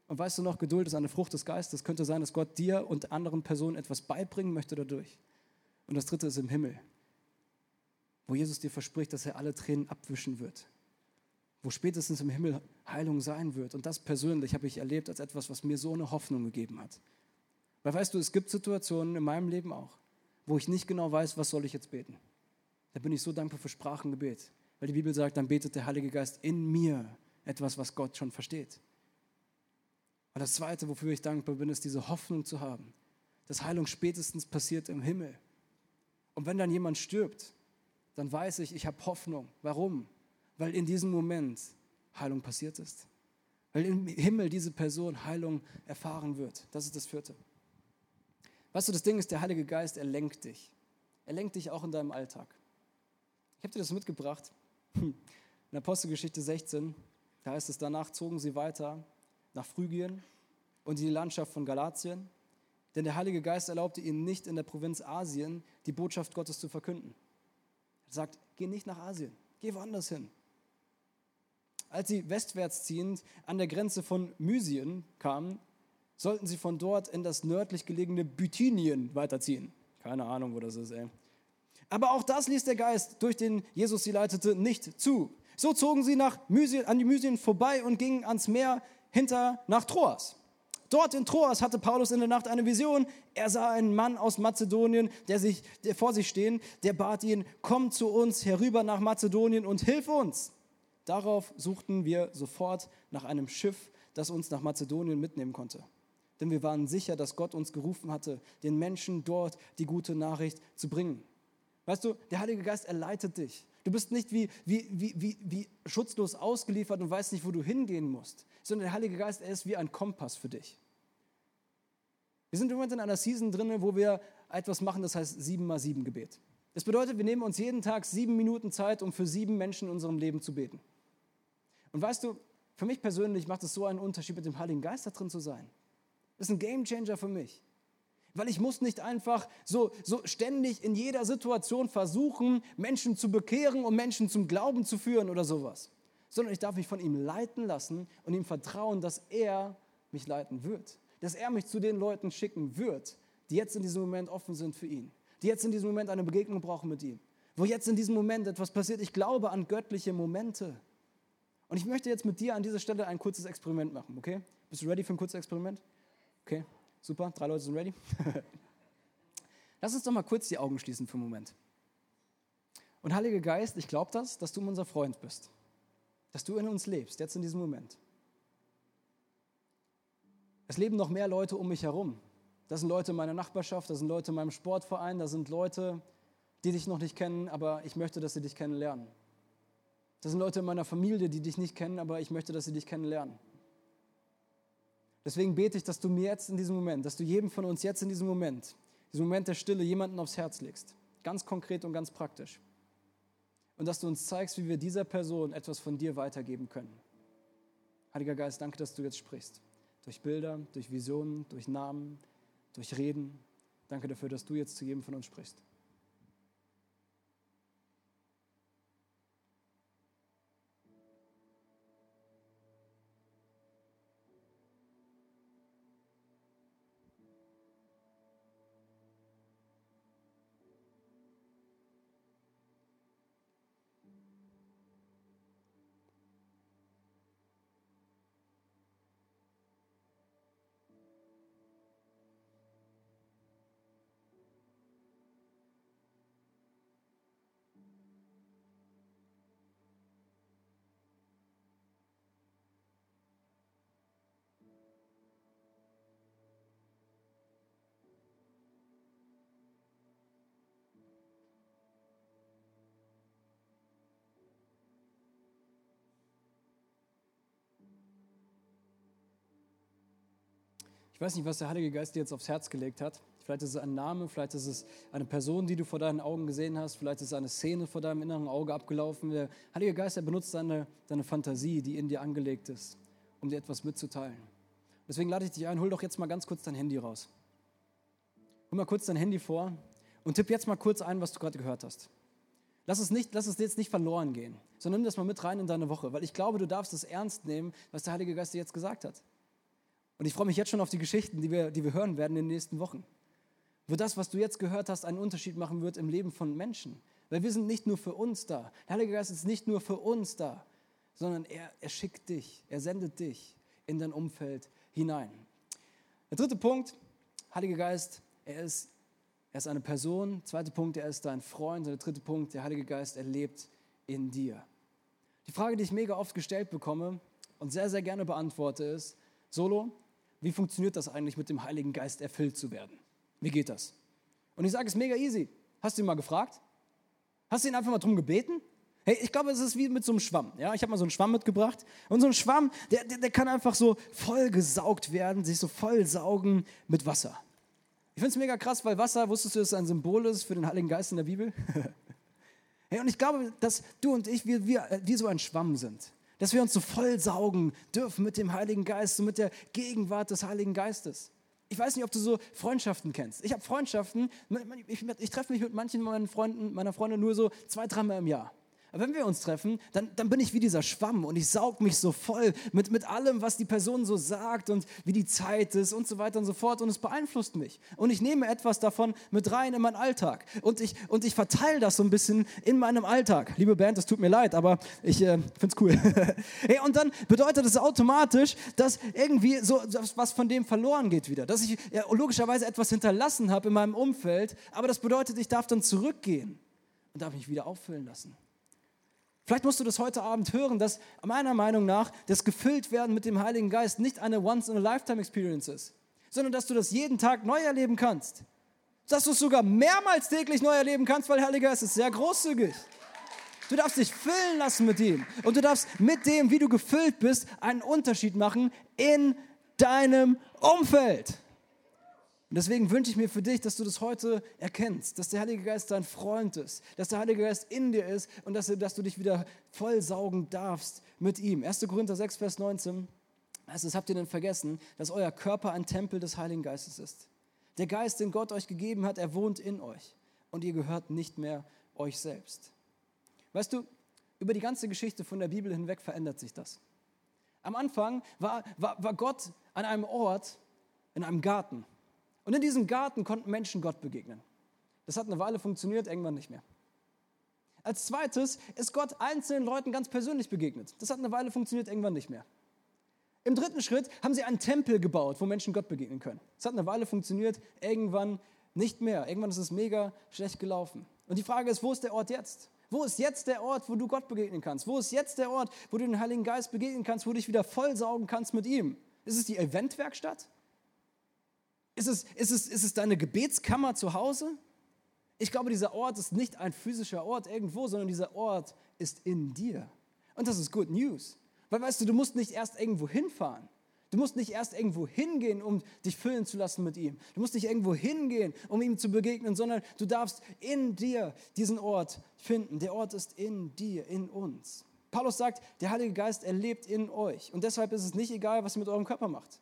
S1: Und weißt du noch, Geduld ist eine Frucht des Geistes. Könnte sein, dass Gott dir und anderen Personen etwas beibringen möchte dadurch. Und das dritte ist im Himmel, wo Jesus dir verspricht, dass er alle Tränen abwischen wird. Wo spätestens im Himmel Heilung sein wird. Und das persönlich habe ich erlebt als etwas, was mir so eine Hoffnung gegeben hat. Weil weißt du, es gibt Situationen in meinem Leben auch, wo ich nicht genau weiß, was soll ich jetzt beten. Da bin ich so dankbar für Sprachengebet, weil die Bibel sagt, dann betet der Heilige Geist in mir etwas, was Gott schon versteht. Und das Zweite, wofür ich dankbar bin, ist diese Hoffnung zu haben, dass Heilung spätestens passiert im Himmel. Und wenn dann jemand stirbt, dann weiß ich, ich habe Hoffnung. Warum? Weil in diesem Moment Heilung passiert ist. Weil im Himmel diese Person Heilung erfahren wird. Das ist das Vierte. Weißt du, das Ding ist, der Heilige Geist, er lenkt dich. Er lenkt dich auch in deinem Alltag. Ich habe dir das mitgebracht. In Apostelgeschichte 16, da heißt es, danach zogen sie weiter nach Phrygien und in die Landschaft von Galatien, denn der Heilige Geist erlaubte ihnen nicht in der Provinz Asien die Botschaft Gottes zu verkünden. Er sagt, geh nicht nach Asien, geh woanders hin. Als sie westwärts ziehend an der Grenze von Mysien kamen, sollten sie von dort in das nördlich gelegene Bithynien weiterziehen. Keine Ahnung, wo das ist, ey. Aber auch das ließ der Geist, durch den Jesus sie leitete, nicht zu. So zogen sie nach Mysien, an die Mysien vorbei und gingen ans Meer hinter nach Troas. Dort in Troas hatte Paulus in der Nacht eine Vision. Er sah einen Mann aus Mazedonien, der, sich, der vor sich stehen, der bat ihn, komm zu uns herüber nach Mazedonien und hilf uns. Darauf suchten wir sofort nach einem Schiff, das uns nach Mazedonien mitnehmen konnte denn wir waren sicher, dass Gott uns gerufen hatte, den Menschen dort die gute Nachricht zu bringen. Weißt du, der Heilige Geist, er leitet dich. Du bist nicht wie, wie, wie, wie, wie schutzlos ausgeliefert und weißt nicht, wo du hingehen musst, sondern der Heilige Geist, er ist wie ein Kompass für dich. Wir sind im Moment in einer Season drin, wo wir etwas machen, das heißt 7 mal 7 Gebet. Das bedeutet, wir nehmen uns jeden Tag sieben Minuten Zeit, um für sieben Menschen in unserem Leben zu beten. Und weißt du, für mich persönlich macht es so einen Unterschied, mit dem Heiligen Geist da drin zu sein. Das ist ein Game Changer für mich. Weil ich muss nicht einfach so, so ständig in jeder Situation versuchen, Menschen zu bekehren und Menschen zum Glauben zu führen oder sowas. Sondern ich darf mich von ihm leiten lassen und ihm vertrauen, dass er mich leiten wird. Dass er mich zu den Leuten schicken wird, die jetzt in diesem Moment offen sind für ihn. Die jetzt in diesem Moment eine Begegnung brauchen mit ihm. Wo jetzt in diesem Moment etwas passiert. Ich glaube an göttliche Momente. Und ich möchte jetzt mit dir an dieser Stelle ein kurzes Experiment machen, okay? Bist du ready für ein kurzes Experiment? Okay, super, drei Leute sind ready. Lass uns doch mal kurz die Augen schließen für einen Moment. Und Heiliger Geist, ich glaube das, dass du unser Freund bist. Dass du in uns lebst, jetzt in diesem Moment. Es leben noch mehr Leute um mich herum. Das sind Leute in meiner Nachbarschaft, das sind Leute in meinem Sportverein, das sind Leute, die dich noch nicht kennen, aber ich möchte, dass sie dich kennenlernen. Das sind Leute in meiner Familie, die dich nicht kennen, aber ich möchte, dass sie dich kennenlernen. Deswegen bete ich, dass du mir jetzt in diesem Moment, dass du jedem von uns jetzt in diesem Moment, diesem Moment der Stille, jemanden aufs Herz legst. Ganz konkret und ganz praktisch. Und dass du uns zeigst, wie wir dieser Person etwas von dir weitergeben können. Heiliger Geist, danke, dass du jetzt sprichst. Durch Bilder, durch Visionen, durch Namen, durch Reden. Danke dafür, dass du jetzt zu jedem von uns sprichst. Ich weiß nicht, was der Heilige Geist dir jetzt aufs Herz gelegt hat. Vielleicht ist es ein Name, vielleicht ist es eine Person, die du vor deinen Augen gesehen hast, vielleicht ist es eine Szene vor deinem inneren Auge abgelaufen. Der Heilige Geist, er benutzt deine, deine Fantasie, die in dir angelegt ist, um dir etwas mitzuteilen. Deswegen lade ich dich ein, hol doch jetzt mal ganz kurz dein Handy raus. Hol mal kurz dein Handy vor und tipp jetzt mal kurz ein, was du gerade gehört hast. Lass es, nicht, lass es jetzt nicht verloren gehen, sondern nimm das mal mit rein in deine Woche, weil ich glaube, du darfst es ernst nehmen, was der Heilige Geist dir jetzt gesagt hat. Und ich freue mich jetzt schon auf die Geschichten, die wir, die wir hören werden in den nächsten Wochen. Wo das, was du jetzt gehört hast, einen Unterschied machen wird im Leben von Menschen. Weil wir sind nicht nur für uns da. Der Heilige Geist ist nicht nur für uns da, sondern er, er schickt dich, er sendet dich in dein Umfeld hinein. Der dritte Punkt, Heiliger Geist, er ist er ist eine Person. Zweiter Punkt, er ist dein Freund. Und der dritte Punkt, der Heilige Geist, er lebt in dir. Die Frage, die ich mega oft gestellt bekomme und sehr, sehr gerne beantworte, ist, Solo, wie funktioniert das eigentlich mit dem Heiligen Geist erfüllt zu werden? Wie geht das? Und ich sage es mega easy. Hast du ihn mal gefragt? Hast du ihn einfach mal drum gebeten? Hey, ich glaube, es ist wie mit so einem Schwamm. Ja, ich habe mal so einen Schwamm mitgebracht. Und so ein Schwamm, der, der, der kann einfach so voll gesaugt werden, sich so voll saugen mit Wasser. Ich finde es mega krass, weil Wasser, wusstest du, es ein Symbol ist für den Heiligen Geist in der Bibel? hey, und ich glaube, dass du und ich, wir, wir, wir so ein Schwamm sind. Dass wir uns so voll saugen dürfen mit dem Heiligen Geist, so mit der Gegenwart des Heiligen Geistes. Ich weiß nicht, ob du so Freundschaften kennst. Ich habe Freundschaften, ich, ich treffe mich mit manchen meiner Freunden, meiner Freunde nur so zwei, dreimal im Jahr. Aber wenn wir uns treffen, dann, dann bin ich wie dieser Schwamm und ich saug mich so voll mit, mit allem, was die Person so sagt und wie die Zeit ist und so weiter und so fort. Und es beeinflusst mich. Und ich nehme etwas davon mit rein in meinen Alltag. Und ich, und ich verteile das so ein bisschen in meinem Alltag. Liebe Band, es tut mir leid, aber ich äh, finde es cool. hey, und dann bedeutet es automatisch, dass irgendwie so was von dem verloren geht wieder. Dass ich ja, logischerweise etwas hinterlassen habe in meinem Umfeld. Aber das bedeutet, ich darf dann zurückgehen und darf mich wieder auffüllen lassen. Vielleicht musst du das heute Abend hören, dass meiner Meinung nach das Gefülltwerden mit dem Heiligen Geist nicht eine Once-in-a-Lifetime-Experience ist, sondern dass du das jeden Tag neu erleben kannst. Dass du es sogar mehrmals täglich neu erleben kannst, weil der Heilige Geist ist sehr großzügig. Du darfst dich füllen lassen mit ihm. Und du darfst mit dem, wie du gefüllt bist, einen Unterschied machen in deinem Umfeld. Und deswegen wünsche ich mir für dich, dass du das heute erkennst, dass der Heilige Geist dein Freund ist, dass der Heilige Geist in dir ist und dass, dass du dich wieder vollsaugen darfst mit ihm. 1. Korinther 6, Vers 19 heißt es, habt ihr denn vergessen, dass euer Körper ein Tempel des Heiligen Geistes ist? Der Geist, den Gott euch gegeben hat, er wohnt in euch und ihr gehört nicht mehr euch selbst. Weißt du, über die ganze Geschichte von der Bibel hinweg verändert sich das. Am Anfang war, war, war Gott an einem Ort, in einem Garten. Und in diesem Garten konnten Menschen Gott begegnen. Das hat eine Weile funktioniert, irgendwann nicht mehr. Als zweites ist Gott einzelnen Leuten ganz persönlich begegnet. Das hat eine Weile funktioniert, irgendwann nicht mehr. Im dritten Schritt haben sie einen Tempel gebaut, wo Menschen Gott begegnen können. Das hat eine Weile funktioniert, irgendwann nicht mehr. Irgendwann ist es mega schlecht gelaufen. Und die Frage ist, wo ist der Ort jetzt? Wo ist jetzt der Ort, wo du Gott begegnen kannst? Wo ist jetzt der Ort, wo du den Heiligen Geist begegnen kannst, wo du dich wieder vollsaugen kannst mit ihm? Ist es die Eventwerkstatt? Ist es, ist, es, ist es deine Gebetskammer zu Hause? Ich glaube, dieser Ort ist nicht ein physischer Ort irgendwo, sondern dieser Ort ist in dir. Und das ist Good News. Weil weißt du, du musst nicht erst irgendwo hinfahren. Du musst nicht erst irgendwo hingehen, um dich füllen zu lassen mit ihm. Du musst nicht irgendwo hingehen, um ihm zu begegnen, sondern du darfst in dir diesen Ort finden. Der Ort ist in dir, in uns. Paulus sagt, der Heilige Geist, er lebt in euch. Und deshalb ist es nicht egal, was ihr mit eurem Körper macht.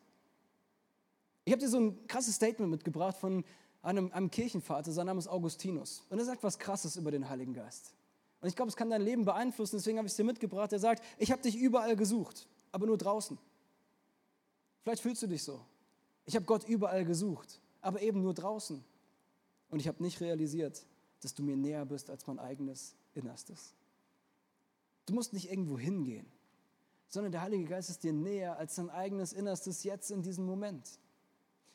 S1: Ich habe dir so ein krasses Statement mitgebracht von einem, einem Kirchenvater, sein Name ist Augustinus. Und er sagt was Krasses über den Heiligen Geist. Und ich glaube, es kann dein Leben beeinflussen, deswegen habe ich es dir mitgebracht. Er sagt, ich habe dich überall gesucht, aber nur draußen. Vielleicht fühlst du dich so. Ich habe Gott überall gesucht, aber eben nur draußen. Und ich habe nicht realisiert, dass du mir näher bist als mein eigenes Innerstes. Du musst nicht irgendwo hingehen, sondern der Heilige Geist ist dir näher als dein eigenes Innerstes jetzt in diesem Moment.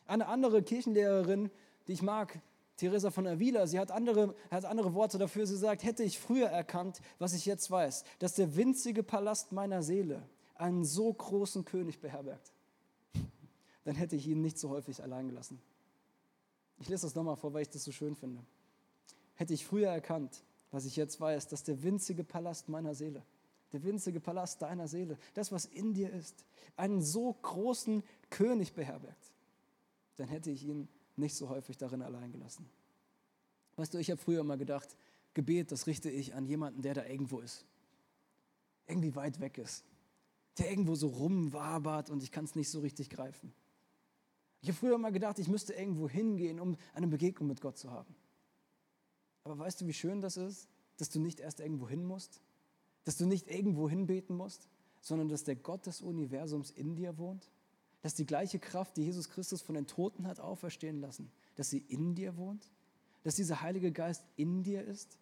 S1: Eine andere Kirchenlehrerin, die ich mag, Teresa von Avila, sie hat andere, hat andere Worte dafür. Sie sagt, hätte ich früher erkannt, was ich jetzt weiß, dass der winzige Palast meiner Seele einen so großen König beherbergt, dann hätte ich ihn nicht so häufig allein gelassen. Ich lese das nochmal vor, weil ich das so schön finde. Hätte ich früher erkannt, was ich jetzt weiß, dass der winzige Palast meiner Seele, der winzige Palast deiner Seele, das, was in dir ist, einen so großen König beherbergt dann hätte ich ihn nicht so häufig darin allein gelassen. Weißt du, ich habe früher immer gedacht, Gebet, das richte ich an jemanden, der da irgendwo ist. Irgendwie weit weg ist. Der irgendwo so rumwabert und ich kann es nicht so richtig greifen. Ich habe früher immer gedacht, ich müsste irgendwo hingehen, um eine Begegnung mit Gott zu haben. Aber weißt du, wie schön das ist, dass du nicht erst irgendwo hin musst? Dass du nicht irgendwo hinbeten musst, sondern dass der Gott des Universums in dir wohnt? Dass die gleiche Kraft, die Jesus Christus von den Toten hat auferstehen lassen, dass sie in dir wohnt? Dass dieser Heilige Geist in dir ist?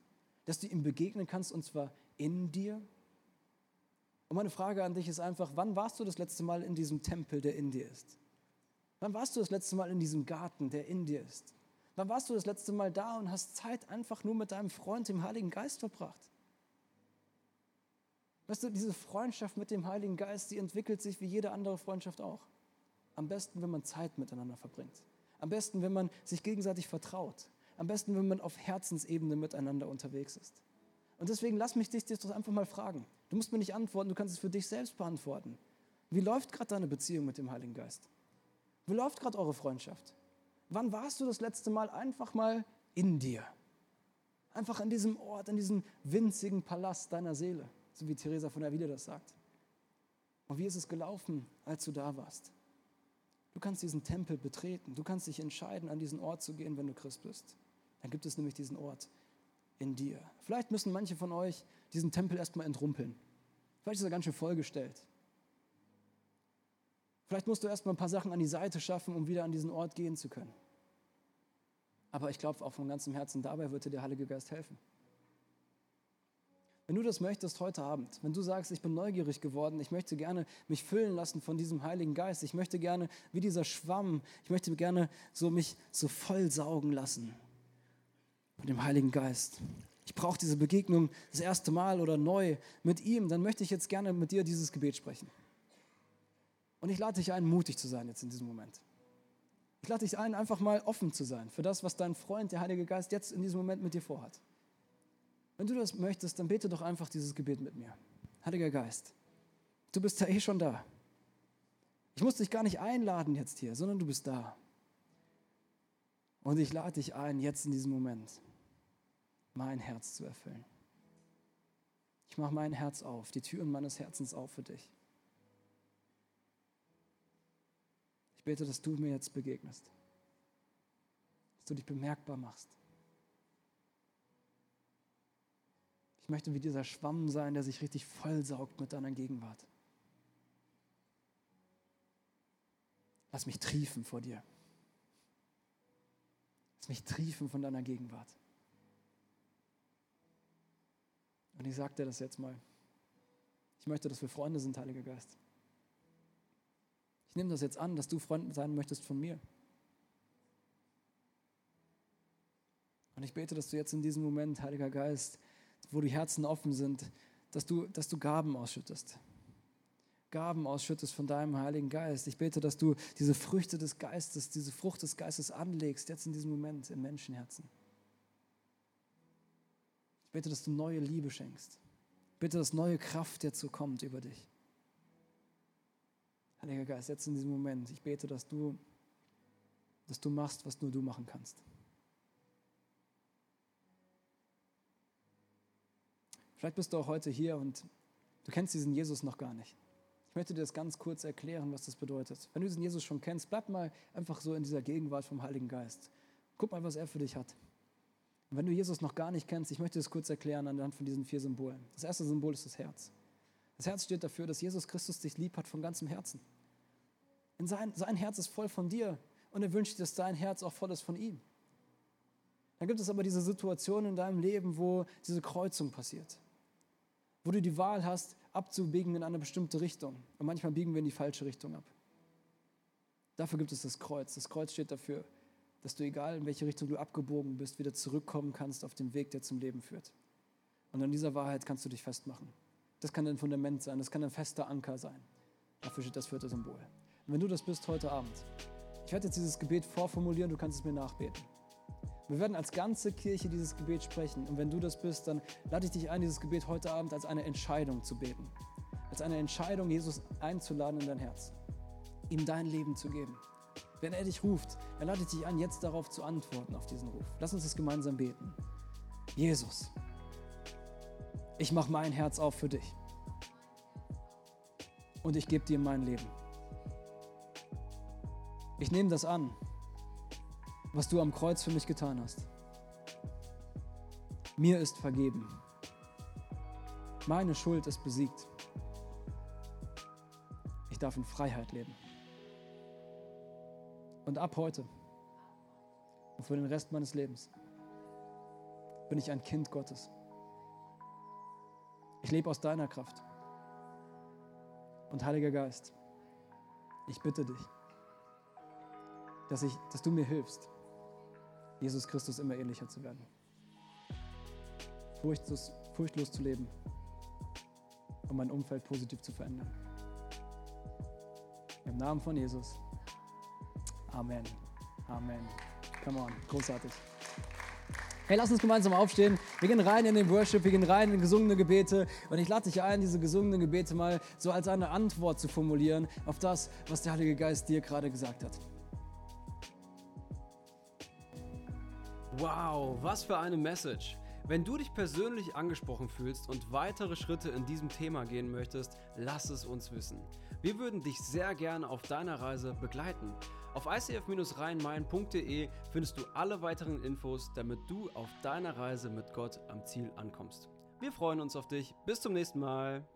S1: Dass du ihm begegnen kannst und zwar in dir? Und meine Frage an dich ist einfach, wann warst du das letzte Mal in diesem Tempel, der in dir ist? Wann warst du das letzte Mal in diesem Garten, der in dir ist? Wann warst du das letzte Mal da und hast Zeit einfach nur mit deinem Freund, dem Heiligen Geist, verbracht? Weißt du, diese Freundschaft mit dem Heiligen Geist, die entwickelt sich wie jede andere Freundschaft auch. Am besten, wenn man Zeit miteinander verbringt. Am besten, wenn man sich gegenseitig vertraut. Am besten, wenn man auf Herzensebene miteinander unterwegs ist. Und deswegen lass mich dich das einfach mal fragen. Du musst mir nicht antworten, du kannst es für dich selbst beantworten. Wie läuft gerade deine Beziehung mit dem Heiligen Geist? Wie läuft gerade eure Freundschaft? Wann warst du das letzte Mal einfach mal in dir? Einfach an diesem Ort, an diesem winzigen Palast deiner Seele, so wie Theresa von der das sagt. Und wie ist es gelaufen, als du da warst? Du kannst diesen Tempel betreten, du kannst dich entscheiden, an diesen Ort zu gehen, wenn du Christ bist. Dann gibt es nämlich diesen Ort in dir. Vielleicht müssen manche von euch diesen Tempel erstmal entrumpeln. Vielleicht ist er ganz schön vollgestellt. Vielleicht musst du erstmal ein paar Sachen an die Seite schaffen, um wieder an diesen Ort gehen zu können. Aber ich glaube auch von ganzem Herzen, dabei wird dir der Heilige Geist helfen. Wenn du das möchtest heute Abend, wenn du sagst, ich bin neugierig geworden, ich möchte gerne mich füllen lassen von diesem Heiligen Geist, ich möchte gerne wie dieser Schwamm, ich möchte gerne so mich so voll saugen lassen von dem Heiligen Geist. Ich brauche diese Begegnung das erste Mal oder neu mit ihm, dann möchte ich jetzt gerne mit dir dieses Gebet sprechen. Und ich lade dich ein, mutig zu sein jetzt in diesem Moment. Ich lade dich ein, einfach mal offen zu sein für das, was dein Freund, der Heilige Geist, jetzt in diesem Moment mit dir vorhat. Wenn du das möchtest, dann bete doch einfach dieses Gebet mit mir. Heiliger Geist, du bist ja eh schon da. Ich muss dich gar nicht einladen jetzt hier, sondern du bist da. Und ich lade dich ein, jetzt in diesem Moment mein Herz zu erfüllen. Ich mache mein Herz auf, die Türen meines Herzens auf für dich. Ich bete, dass du mir jetzt begegnest, dass du dich bemerkbar machst. Ich möchte wie dieser Schwamm sein, der sich richtig vollsaugt mit deiner Gegenwart. Lass mich triefen vor dir. Lass mich triefen von deiner Gegenwart. Und ich sage dir das jetzt mal. Ich möchte, dass wir Freunde sind, Heiliger Geist. Ich nehme das jetzt an, dass du Freund sein möchtest von mir. Und ich bete, dass du jetzt in diesem Moment, Heiliger Geist, wo die Herzen offen sind, dass du, dass du Gaben ausschüttest. Gaben ausschüttest von deinem Heiligen Geist. Ich bete, dass du diese Früchte des Geistes, diese Frucht des Geistes anlegst, jetzt in diesem Moment im Menschenherzen. Ich bete, dass du neue Liebe schenkst. Ich bitte, dass neue Kraft jetzt so kommt über dich. Heiliger Geist, jetzt in diesem Moment, ich bete, dass du, dass du machst, was nur du machen kannst. Vielleicht bist du auch heute hier und du kennst diesen Jesus noch gar nicht. Ich möchte dir das ganz kurz erklären, was das bedeutet. Wenn du diesen Jesus schon kennst, bleib mal einfach so in dieser Gegenwart vom Heiligen Geist. Guck mal, was er für dich hat. Und wenn du Jesus noch gar nicht kennst, ich möchte das kurz erklären anhand von diesen vier Symbolen. Das erste Symbol ist das Herz. Das Herz steht dafür, dass Jesus Christus dich lieb hat von ganzem Herzen. In sein, sein Herz ist voll von dir und er wünscht, dass dein Herz auch voll ist von ihm. Dann gibt es aber diese Situation in deinem Leben, wo diese Kreuzung passiert. Wo du die Wahl hast, abzubiegen in eine bestimmte Richtung. Und manchmal biegen wir in die falsche Richtung ab. Dafür gibt es das Kreuz. Das Kreuz steht dafür, dass du, egal in welche Richtung du abgebogen bist, wieder zurückkommen kannst auf den Weg, der zum Leben führt. Und an dieser Wahrheit kannst du dich festmachen. Das kann ein Fundament sein, das kann ein fester Anker sein. Dafür steht das vierte Symbol. Und wenn du das bist heute Abend, ich werde jetzt dieses Gebet vorformulieren, du kannst es mir nachbeten. Wir werden als ganze Kirche dieses Gebet sprechen. Und wenn du das bist, dann lade ich dich ein, dieses Gebet heute Abend als eine Entscheidung zu beten. Als eine Entscheidung, Jesus einzuladen in dein Herz. Ihm dein Leben zu geben. Wenn er dich ruft, er ladet dich an, jetzt darauf zu antworten, auf diesen Ruf. Lass uns das gemeinsam beten. Jesus, ich mache mein Herz auf für dich. Und ich gebe dir mein Leben. Ich nehme das an, was du am Kreuz für mich getan hast. Mir ist vergeben. Meine Schuld ist besiegt. Ich darf in Freiheit leben. Und ab heute und für den Rest meines Lebens bin ich ein Kind Gottes. Ich lebe aus deiner Kraft. Und Heiliger Geist, ich bitte dich, dass, ich, dass du mir hilfst, Jesus Christus immer ähnlicher zu werden. Furchtlos, furchtlos zu leben und mein Umfeld positiv zu verändern. Im Namen von Jesus. Amen. Amen. Come on, großartig. Hey, lass uns gemeinsam aufstehen. Wir gehen rein in den Worship, wir gehen rein in gesungene Gebete. Und ich lade dich ein, diese gesungenen Gebete mal so als eine Antwort zu formulieren auf das, was der Heilige Geist dir gerade gesagt hat.
S3: Wow, was für eine Message. Wenn du dich persönlich angesprochen fühlst und weitere Schritte in diesem Thema gehen möchtest, lass es uns wissen. Wir würden dich sehr gerne auf deiner Reise begleiten. Auf icf-rheinmain.de findest du alle weiteren Infos, damit du auf deiner Reise mit Gott am Ziel ankommst. Wir freuen uns auf dich. Bis zum nächsten Mal.